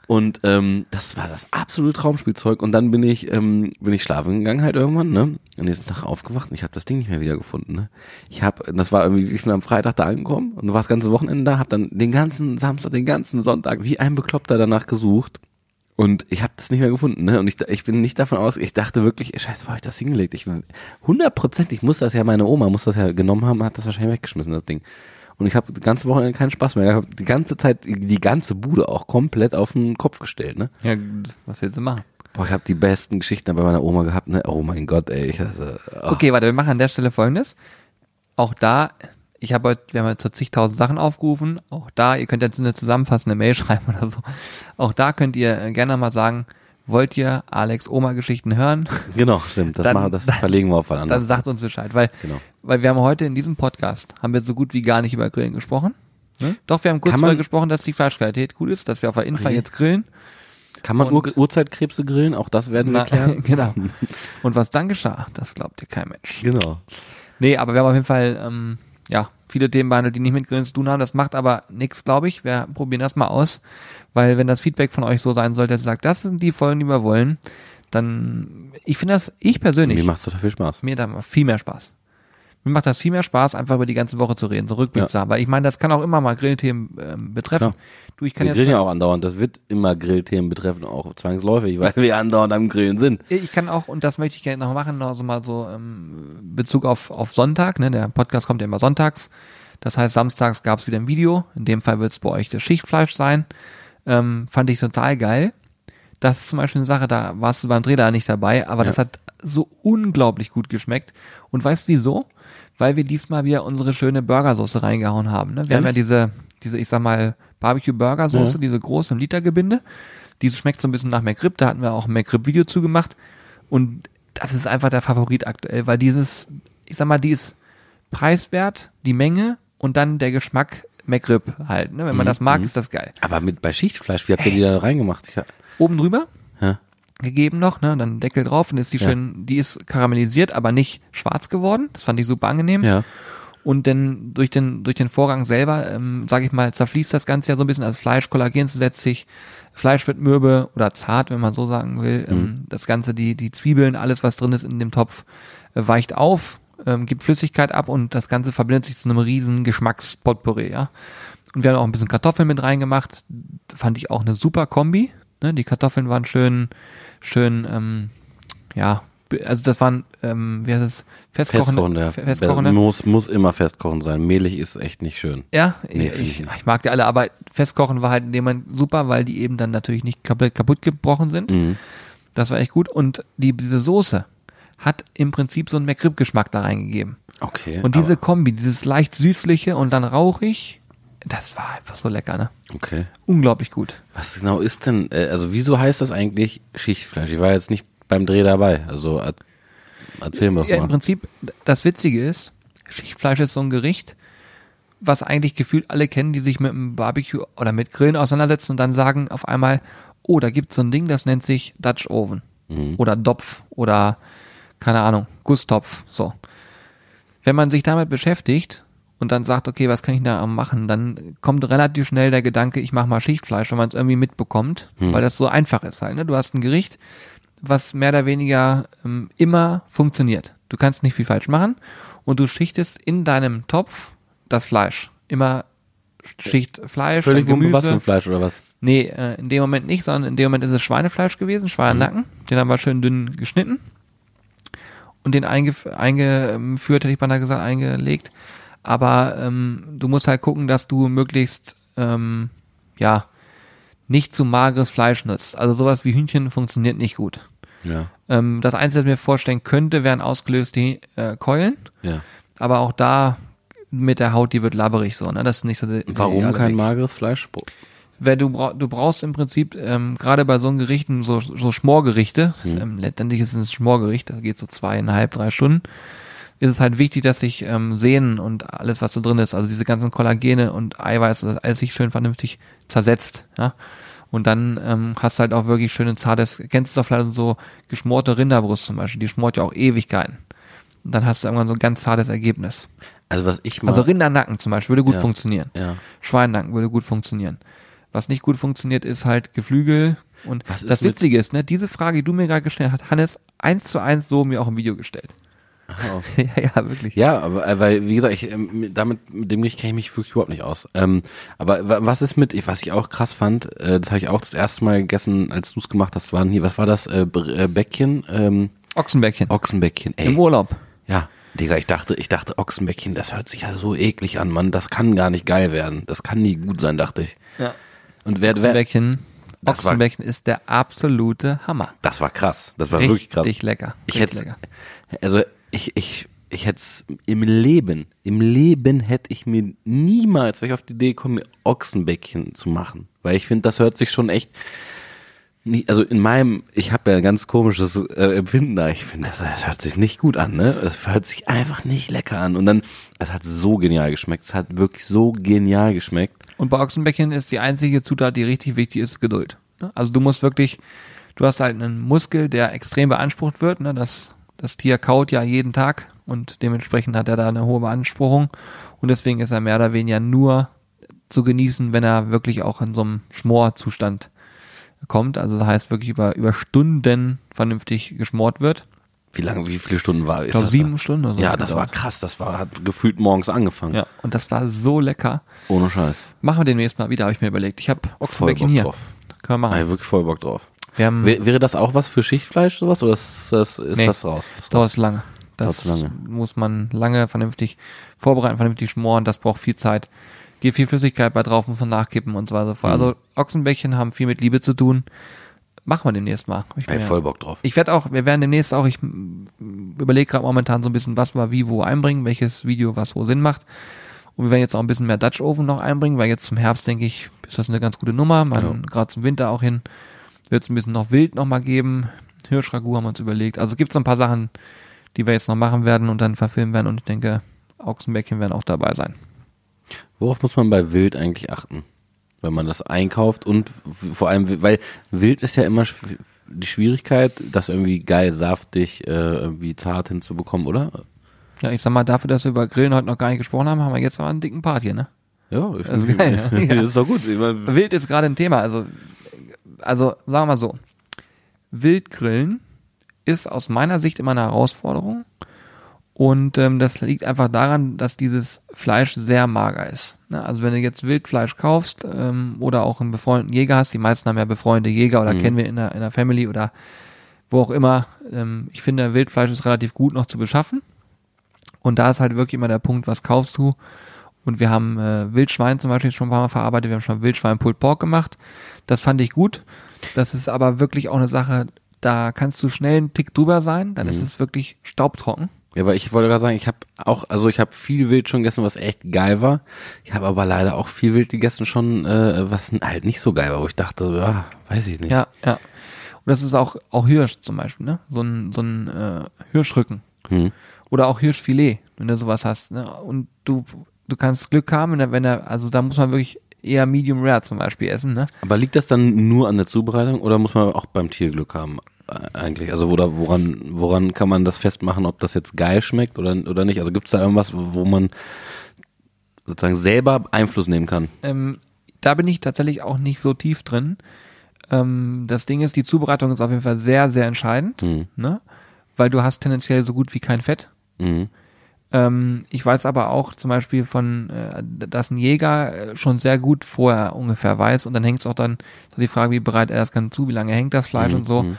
Und ähm, das war das absolute Traumspielzeug. Und dann bin ich, ähm, bin ich schlafen gegangen halt irgendwann, ne? Am nächsten Tag aufgewacht und ich habe das Ding nicht mehr wiedergefunden, ne? Ich habe, das war irgendwie, ich bin am Freitag da angekommen und war das ganze Wochenende da, habe dann den ganzen Samstag, den ganzen Sonntag wie ein Bekloppter danach gesucht. Und ich habe das nicht mehr gefunden, ne? Und ich, ich bin nicht davon aus, ich dachte wirklich, scheiße, wo hab ich das hingelegt? Ich hundertprozentig muss das ja, meine Oma muss das ja genommen haben, hat das wahrscheinlich weggeschmissen, das Ding. Und ich habe die ganze Wochenende keinen Spaß mehr. Ich habe die ganze Zeit, die ganze Bude auch komplett auf den Kopf gestellt, ne? Ja, was willst du machen? Boah, ich habe die besten Geschichten bei meiner Oma gehabt, ne? Oh mein Gott, ey. Ich, also, oh. Okay, warte, wir machen an der Stelle folgendes. Auch da, ich habe heute, wir haben jetzt so zigtausend Sachen aufgerufen. Auch da, ihr könnt jetzt eine zusammenfassende Mail schreiben oder so. Auch da könnt ihr äh, gerne mal sagen, wollt ihr Alex Oma-Geschichten hören? Genau, stimmt. Das, Dann- machen, das dann- verlegen wir auf wann Dann sagt uns Bescheid, weil, Genau. weil wir haben heute in diesem Podcast, haben wir so gut wie gar nicht über Grillen gesprochen. Ne? Doch, wir haben kurz darüber gesprochen, dass die Fleischqualität gut ist, dass wir auf der Infa Okay. jetzt grillen. Kann man Ur Urzeitkrebse grillen? Auch das werden wir klären. genau. Und was dann geschah, das glaubt dir kein Mensch. genau. Nee, aber wir haben auf jeden Fall, ähm, ja, viele Themen behandelt, die nicht mit Grillen zu tun haben. Das macht aber nichts, glaube ich. Wir probieren das mal aus, weil wenn das Feedback von euch so sein sollte, dass ihr sagt, das sind die Folgen, die wir wollen, dann, ich finde das, ich persönlich, Mir macht es total viel Spaß. mir da viel mehr Spaß. Mir macht das viel mehr Spaß, einfach über die ganze Woche zu reden, so Rückblick Ja. zu haben. Weil ich meine, das kann auch immer mal Grillthemen ähm, betreffen. Klar. Du, ich kann Wir jetzt grillen ja auch andauernd. Das wird immer Grillthemen betreffen, auch zwangsläufig, weil wir andauernd am Grillen sind. Ich kann auch, und das möchte ich gerne noch machen, noch so mal so ähm, Bezug auf, auf Sonntag, ne? Der Podcast kommt ja immer sonntags. Das heißt, samstags gab es wieder ein Video. In dem Fall wird es bei euch das Schichtfleisch sein. Ähm, fand ich total geil. Das ist zum Beispiel eine Sache, da warst du beim Dreh da nicht dabei, aber Ja. das hat so unglaublich gut geschmeckt. Und weißt du wieso? Weil wir diesmal wieder unsere schöne Burgersoße reingehauen haben. Ne? Wir haben ja Ehrlich? diese, diese, ich sag mal, Barbecue-Burgersoße, Ja. diese große Litergebinde. Diese schmeckt so ein bisschen nach McRib, da hatten wir auch ein McRib-Video zugemacht. Und das ist einfach der Favorit aktuell, weil dieses, ich sag mal, die ist preiswert, die Menge und dann der Geschmack McRib halt. Ne? Wenn man Mhm, das mag, mhm. ist das geil. Aber mit bei Schichtfleisch, wie habt ihr die da reingemacht? Oben drüber. Gegeben noch, ne? Dann Deckel drauf und ist die Ja. schön, die ist karamellisiert, aber nicht schwarz geworden. Das fand ich super angenehm. ja. Und denn durch den, durch den Vorgang selber, ähm, sage ich mal, zerfließt das Ganze ja so ein bisschen. Also Fleisch, Kollagen zusätzlich, Fleisch wird mürbe oder zart, wenn man so sagen will. Ähm, Mhm. das Ganze, die, die Zwiebeln, alles, was drin ist in dem Topf, äh, weicht auf, ähm, gibt Flüssigkeit ab und das Ganze verbindet sich zu einem riesen Geschmackspotpourri, ja. Und wir haben auch ein bisschen Kartoffeln mit reingemacht. Fand ich auch eine super Kombi. Ne? Die Kartoffeln waren schön, schön, ähm, ja, also das waren, ähm, wie heißt es, festkochende, Festkochen, ja. fe- festkochende. Muss, muss immer festkochen sein. Mehlig ist echt nicht schön. Ja, Nee, ich, ich mag die alle, aber festkochen war halt in dem Moment super, weil die eben dann natürlich nicht kaputt, kaputt gebrochen sind. Mhm. Das war echt gut. Und die, diese Soße hat im Prinzip so einen McRib-Geschmack da reingegeben. Okay. Und diese Kombi, dieses leicht süßliche und dann rauchig, das war einfach so lecker, ne? Okay. Unglaublich gut. Was genau ist denn, äh, also wieso heißt das eigentlich Schichtfleisch? Ich war jetzt nicht beim Dreh dabei. Also er- erzähl mir doch Ja, im mal. Prinzip, das Witzige ist, Schichtfleisch ist so ein Gericht, was eigentlich gefühlt alle kennen, die sich mit dem Barbecue oder mit Grillen auseinandersetzen und dann sagen auf einmal, oh, da gibt's so ein Ding, das nennt sich Dutch Oven Mhm. oder Dopf oder keine Ahnung, Gusstopf, so. Wenn man sich damit beschäftigt und dann sagt, okay, was kann ich da machen, dann kommt relativ schnell der Gedanke, ich mache mal Schichtfleisch, wenn man es irgendwie mitbekommt, weil das so einfach ist halt. Ne? Du hast ein Gericht, was mehr oder weniger ähm, immer funktioniert. Du kannst nicht viel falsch machen und du schichtest in deinem Topf das Fleisch. Immer Schicht Fleisch, Völlig Gemüse. was für ein Fleisch oder was? Nee, äh, in dem Moment nicht, sondern in dem Moment ist es Schweinefleisch gewesen, Schweinenacken. Den haben wir schön dünn geschnitten und den eingef eingeführt, hätte ich beinahe gesagt, eingelegt. Aber ähm, du musst halt gucken, dass du möglichst, ähm, ja, nicht zu mageres Fleisch nutzt. Also sowas wie Hühnchen funktioniert nicht gut. Ja. Ähm, das Einzige, was ich mir vorstellen könnte, wären ausgelöste äh, Keulen. Ja. Aber auch da mit der Haut, die wird labberig so. Ne? Das ist nicht so. Warum kein Weg. mageres Fleisch? Weil du, brauch, du brauchst im Prinzip ähm, gerade bei so einem Gerichten so, so Schmorgerichte, das ist, ähm, letztendlich ist es ein Schmorgericht, da geht so zweieinhalb, drei Stunden, ist es halt wichtig, dass sich ähm, Sehnen und alles, was da drin ist, also diese ganzen Kollagene und Eiweiß, das alles sich schön vernünftig zersetzt, ja. Und dann ähm, hast du halt auch wirklich schönes zartes, kennst du doch vielleicht so geschmorte Rinderbrust zum Beispiel, die schmort ja auch Ewigkeiten. Und dann hast du irgendwann so ein ganz zartes Ergebnis. Also was ich mal. Also Rindernacken zum Beispiel würde gut Ja. funktionieren. ja. Schweinnacken würde gut funktionieren. Was nicht gut funktioniert, ist halt Geflügel. Und das Witzige ist, ne, diese Frage, die du mir gerade gestellt hast, Hannes eins zu eins so mir auch im Video gestellt. Ah, ja, ja, wirklich. Ja, aber äh, weil, wie gesagt, ich, ähm, mit- damit, mit dem Gericht kenne ich mich wirklich überhaupt nicht aus. Ähm, aber wa- was ist mit, ich- was ich auch krass fand, äh, das habe ich auch das erste Mal gegessen, als du es gemacht hast, waren hier, was war das? Äh, äh, Bäckchen, ähm, Ochsenbäckchen. Ochsenbäckchen. Ey, Im Urlaub. ja, Digga, ich dachte, ich dachte, Ochsenbäckchen, das hört sich ja so eklig an, Mann. Das kann gar nicht geil werden. Das kann nie gut sein, dachte ich. Ja. Und wer, Ochsenbäckchen. Das war- Ochsenbäckchen ist der absolute Hammer. das war krass. Das war Richtig wirklich krass. lecker. Ich Richtig hätte, lecker. also ich, ich, ich hätte im Leben, im Leben hätte ich mir niemals, wäre ich auf die Idee gekommen, mir Ochsenbäckchen zu machen, weil ich finde, das hört sich schon echt, nie, also in meinem, ich habe ja ein ganz komisches äh, Empfinden da. Ich finde, das, das hört sich nicht gut an, ne? Es hört sich einfach nicht lecker an. Und dann, es hat so genial geschmeckt. Es hat wirklich so genial geschmeckt. Und bei Ochsenbäckchen ist die einzige Zutat, die richtig wichtig ist, Geduld. Ne? Also du musst wirklich, du hast halt einen Muskel, der extrem beansprucht wird. Ne? Das, das Tier kaut ja jeden Tag und dementsprechend hat er da eine hohe Beanspruchung. Und deswegen ist er mehr oder weniger nur zu genießen, wenn er wirklich auch in so einem Schmorzustand kommt. Also das heißt wirklich über, über Stunden vernünftig geschmort wird. Wie lange, wie viele Stunden war Ich glaube das sieben da? Stunden oder so. Ja, das war gedauert. krass. Das war, hat gefühlt morgens angefangen. Ja, und das war so lecker. Ohne Scheiß. Machen wir demnächst mal wieder, habe ich mir überlegt. Ich habe Ochsenbäckchen Bock hier. drauf. Können wir machen. ich wirklich voll Bock drauf. Wir haben, Wär, wäre das auch was für Schichtfleisch, sowas? Oder ist das, ist Nee. das raus? Das dauert lange. Das lange. muss man lange vernünftig vorbereiten, vernünftig schmoren. Das braucht viel Zeit. Geht viel Flüssigkeit bei drauf, muss man nachkippen und so weiter. Mhm. Also Ochsenbäckchen haben viel mit Liebe zu tun. Machen wir demnächst mal. Ich, Ey, bin ja- voll Bock drauf. ich werde auch, wir werden demnächst auch, ich überlege gerade momentan so ein bisschen, was wir wie wo einbringen, welches Video was wo Sinn macht. Und wir werden jetzt auch ein bisschen mehr Dutch Oven noch einbringen, weil jetzt zum Herbst, denke ich, ist das eine ganz gute Nummer. Man, Ja. gerade zum Winter auch hin, wird es ein bisschen noch Wild noch mal geben. Hirschragout haben wir uns überlegt. Also es gibt so ein paar Sachen, die wir jetzt noch machen werden und dann verfilmen werden. Und ich denke, Ochsenbäckchen werden auch dabei sein. Worauf muss man bei Wild eigentlich achten? Wenn man das einkauft und vor allem, weil Wild ist ja immer die Schwierigkeit, das irgendwie geil saftig, äh, irgendwie zart hinzubekommen, oder? Ja, ich sag mal, dafür, dass wir über Grillen heute noch gar nicht gesprochen haben, haben wir jetzt aber einen dicken Part hier, ne? Ja, ich, Das ist geil, ja. das ist doch gut. Wild ist gerade ein Thema. Also, also sagen wir mal so. Wildgrillen ist aus meiner Sicht immer eine Herausforderung. Und ähm, das liegt einfach daran, dass dieses Fleisch sehr mager ist. Ne? Also wenn du jetzt Wildfleisch kaufst ähm, oder auch einen befreundeten Jäger hast, die meisten haben ja befreundete Jäger oder Mhm. kennen wir in der, in der Family oder wo auch immer. Ähm, ich finde, Wildfleisch ist relativ gut noch zu beschaffen. Und da ist halt wirklich immer der Punkt, was kaufst du? Und wir haben äh, Wildschwein zum Beispiel schon ein paar Mal verarbeitet. Wir haben schon Wildschwein Pulled Pork gemacht. Das fand ich gut. Das ist aber wirklich auch eine Sache, da kannst du schnell einen Tick drüber sein. Dann ist es wirklich staubtrocken. Ja, aber ich wollte gerade sagen, ich habe auch, also ich habe viel Wild schon gegessen, was echt geil war. Ich habe aber leider auch viel Wild gegessen schon, äh, was halt nicht so geil war, wo ich dachte, ja, weiß ich nicht. Ja, ja. Und das ist auch, auch Hirsch zum Beispiel, ne? So ein, so ein äh, Hirschrücken. Hm. Oder auch Hirschfilet, wenn du sowas hast. Ne? Und du, du kannst Glück haben, wenn wenn er, also da muss man wirklich eher Medium Rare zum Beispiel essen, ne? Aber liegt das dann nur an der Zubereitung oder muss man auch beim Tier Glück haben? äh, Eigentlich, also oder woran, woran kann man das festmachen, ob das jetzt geil schmeckt oder, oder nicht? Also gibt es da irgendwas, wo man sozusagen selber Einfluss nehmen kann? Ähm, da bin ich tatsächlich auch nicht so tief drin. Ähm, das Ding ist, die Zubereitung ist auf jeden Fall sehr, sehr entscheidend, Mhm. ne? Weil du hast tendenziell so gut wie kein Fett. Mhm. Ähm, ich weiß aber auch zum Beispiel von, äh, dass ein Jäger äh, schon sehr gut vorher ungefähr weiß und dann hängt es auch dann so die Frage, wie bereit er das kann zu, wie lange hängt das Fleisch Mhm, und so. mhm.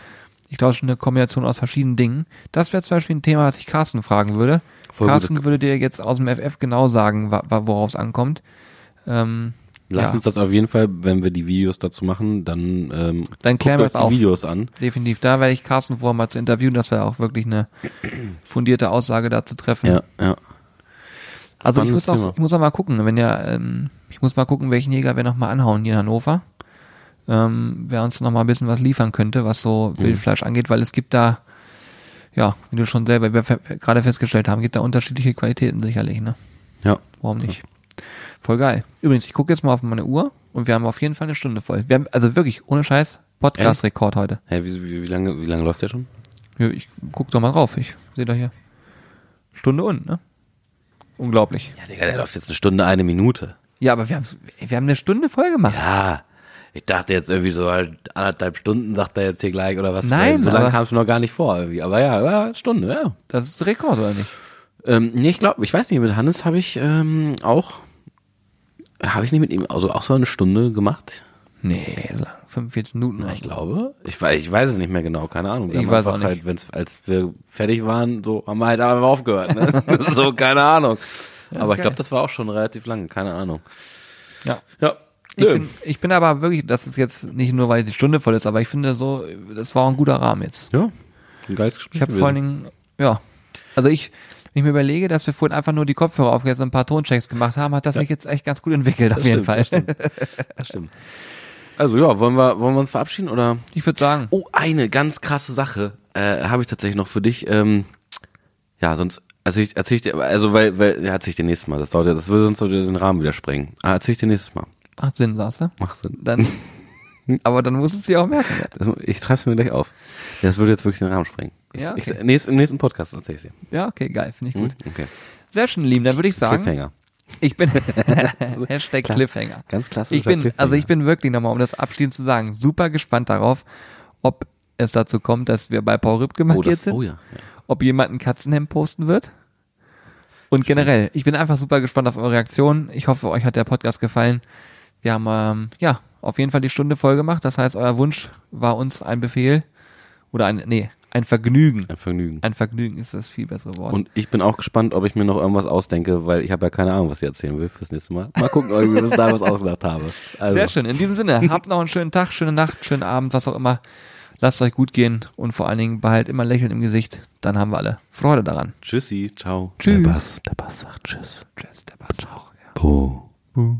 Ich glaube schon eine Kombination aus verschiedenen Dingen. Das wäre zum Beispiel ein Thema, was ich Carsten fragen würde. Voll Carsten würde dir jetzt aus dem FF genau sagen, worauf es ankommt. Ähm, Lass ja, uns das auf jeden Fall, wenn wir die Videos dazu machen, dann ähm, Dann klären wir auf. die Videos an. definitiv. Da werde ich Carsten vorher mal zu interviewen, dass wir auch wirklich eine fundierte Aussage dazu treffen. Ja, ja. Also ich muss auch, Thema. ich muss auch mal gucken, wenn ja, ähm, ich muss mal gucken, welchen Jäger wir noch mal anhauen hier in Hannover. Ähm, wer uns noch mal ein bisschen was liefern könnte, was so Mhm. Wildfleisch angeht, weil es gibt da, ja, wie du schon selber gerade festgestellt haben, gibt da unterschiedliche Qualitäten sicherlich, ne? Ja. Warum nicht? Voll geil. Übrigens, ich gucke jetzt mal auf meine Uhr und wir haben auf jeden Fall eine Stunde voll. Wir haben, also wirklich, ohne Scheiß, Podcast-Rekord heute. Hä, wie, wie, wie lange, wie lange läuft der schon? Ja, ich guck doch mal drauf. Ich sehe da hier. Stunde und, ne? Unglaublich. Ja, Digga, der läuft jetzt eine Stunde, eine Minute. Ja, aber wir haben, wir haben eine Stunde voll gemacht. Ja. Ich dachte jetzt irgendwie so halt anderthalb Stunden, sagt er jetzt hier gleich oder was. Nein, So lange kam es mir noch gar nicht vor irgendwie. Aber ja, ja, Stunde, ja. Das ist Rekord, oder nicht? Ähm, nee, ich glaube, ich weiß nicht, mit Hannes habe ich ähm, auch, habe ich nicht mit ihm, also auch so eine Stunde gemacht. Nee, lang. 45 Minuten. Na, ich glaube. Ich weiß, ich weiß es nicht mehr genau, keine Ahnung. Wir Ich weiß auch nicht. halt, wenn's, als wir fertig waren, so haben wir halt einfach aufgehört. Ne? so, keine Ahnung. Aber ich glaube, das war auch schon relativ lang, keine Ahnung. Ja. Ja. Ich bin, ich bin aber wirklich, das ist jetzt nicht nur, weil die Stunde voll ist, aber ich finde so, das war ein guter Rahmen jetzt. ja. Ein geiles Gespräch. Ich habe vor allen Dingen, ja, also ich, wenn ich mir überlege, dass wir vorhin einfach nur die Kopfhörer aufgesetzt und ein paar Tonchecks gemacht haben, hat das sich jetzt echt ganz gut entwickelt, auf jeden Fall. Das stimmt. Also ja, wollen wir, wollen wir uns verabschieden oder? Ich würde sagen, Oh, eine ganz krasse Sache äh, habe ich tatsächlich noch für dich. Ähm, ja, sonst erzähl ich, erzähl ich dir, also weil, weil, ja, erzähl ich dir nächstes Mal. Das dauert ja, das würde sonst so den Rahmen wieder sprengen. Ah, erzähl ich dir nächstes Mal. macht Sinn, sagst du? Macht Sinn. Dann, aber dann musst du es dir auch merken. Das, ich schreib's mir gleich auf. Das würde jetzt wirklich den Rahmen sprengen. Ja, okay. ich, nächst, Im nächsten Podcast erzähl ich dir. Ja, okay, geil, finde ich Hm? gut. Okay. Sehr schön, lieben. Dann würde ich sagen, Cliffhanger. ich bin Hashtag Klar. Cliffhanger. Ganz klassisch. Ich bin, also ich bin wirklich nochmal, um das abschließend zu sagen, super gespannt darauf, ob es dazu kommt, dass wir bei Paul Rübke oh, markiert das, sind, oh ja. ja. ob jemand ein Katzenhemd posten wird. Und generell, ich bin einfach super gespannt auf eure Reaktion. Ich hoffe, euch hat der Podcast gefallen. Wir haben ähm, ja auf jeden Fall die Stunde voll gemacht. Das heißt, euer Wunsch war uns ein Befehl oder ein nee ein Vergnügen. Ein Vergnügen. Ein Vergnügen ist das viel bessere Wort. Und ich bin auch gespannt, ob ich mir noch irgendwas ausdenke, weil ich habe ja keine Ahnung, was ich erzählen will fürs nächste Mal. Mal gucken, ob ich mir bis dahin was ausgedacht habe. Also, Sehr schön. In diesem Sinne, habt noch einen schönen Tag, schöne Nacht, schönen Abend, was auch immer. Lasst euch gut gehen und vor allen Dingen behalt immer Lächeln im Gesicht. Dann haben wir alle Freude daran. Tschüssi, ciao. Tschüss. Der Bass, der Bass sagt Tschüss. Tschüss, der Bass auch. Ja. Oh. Buh.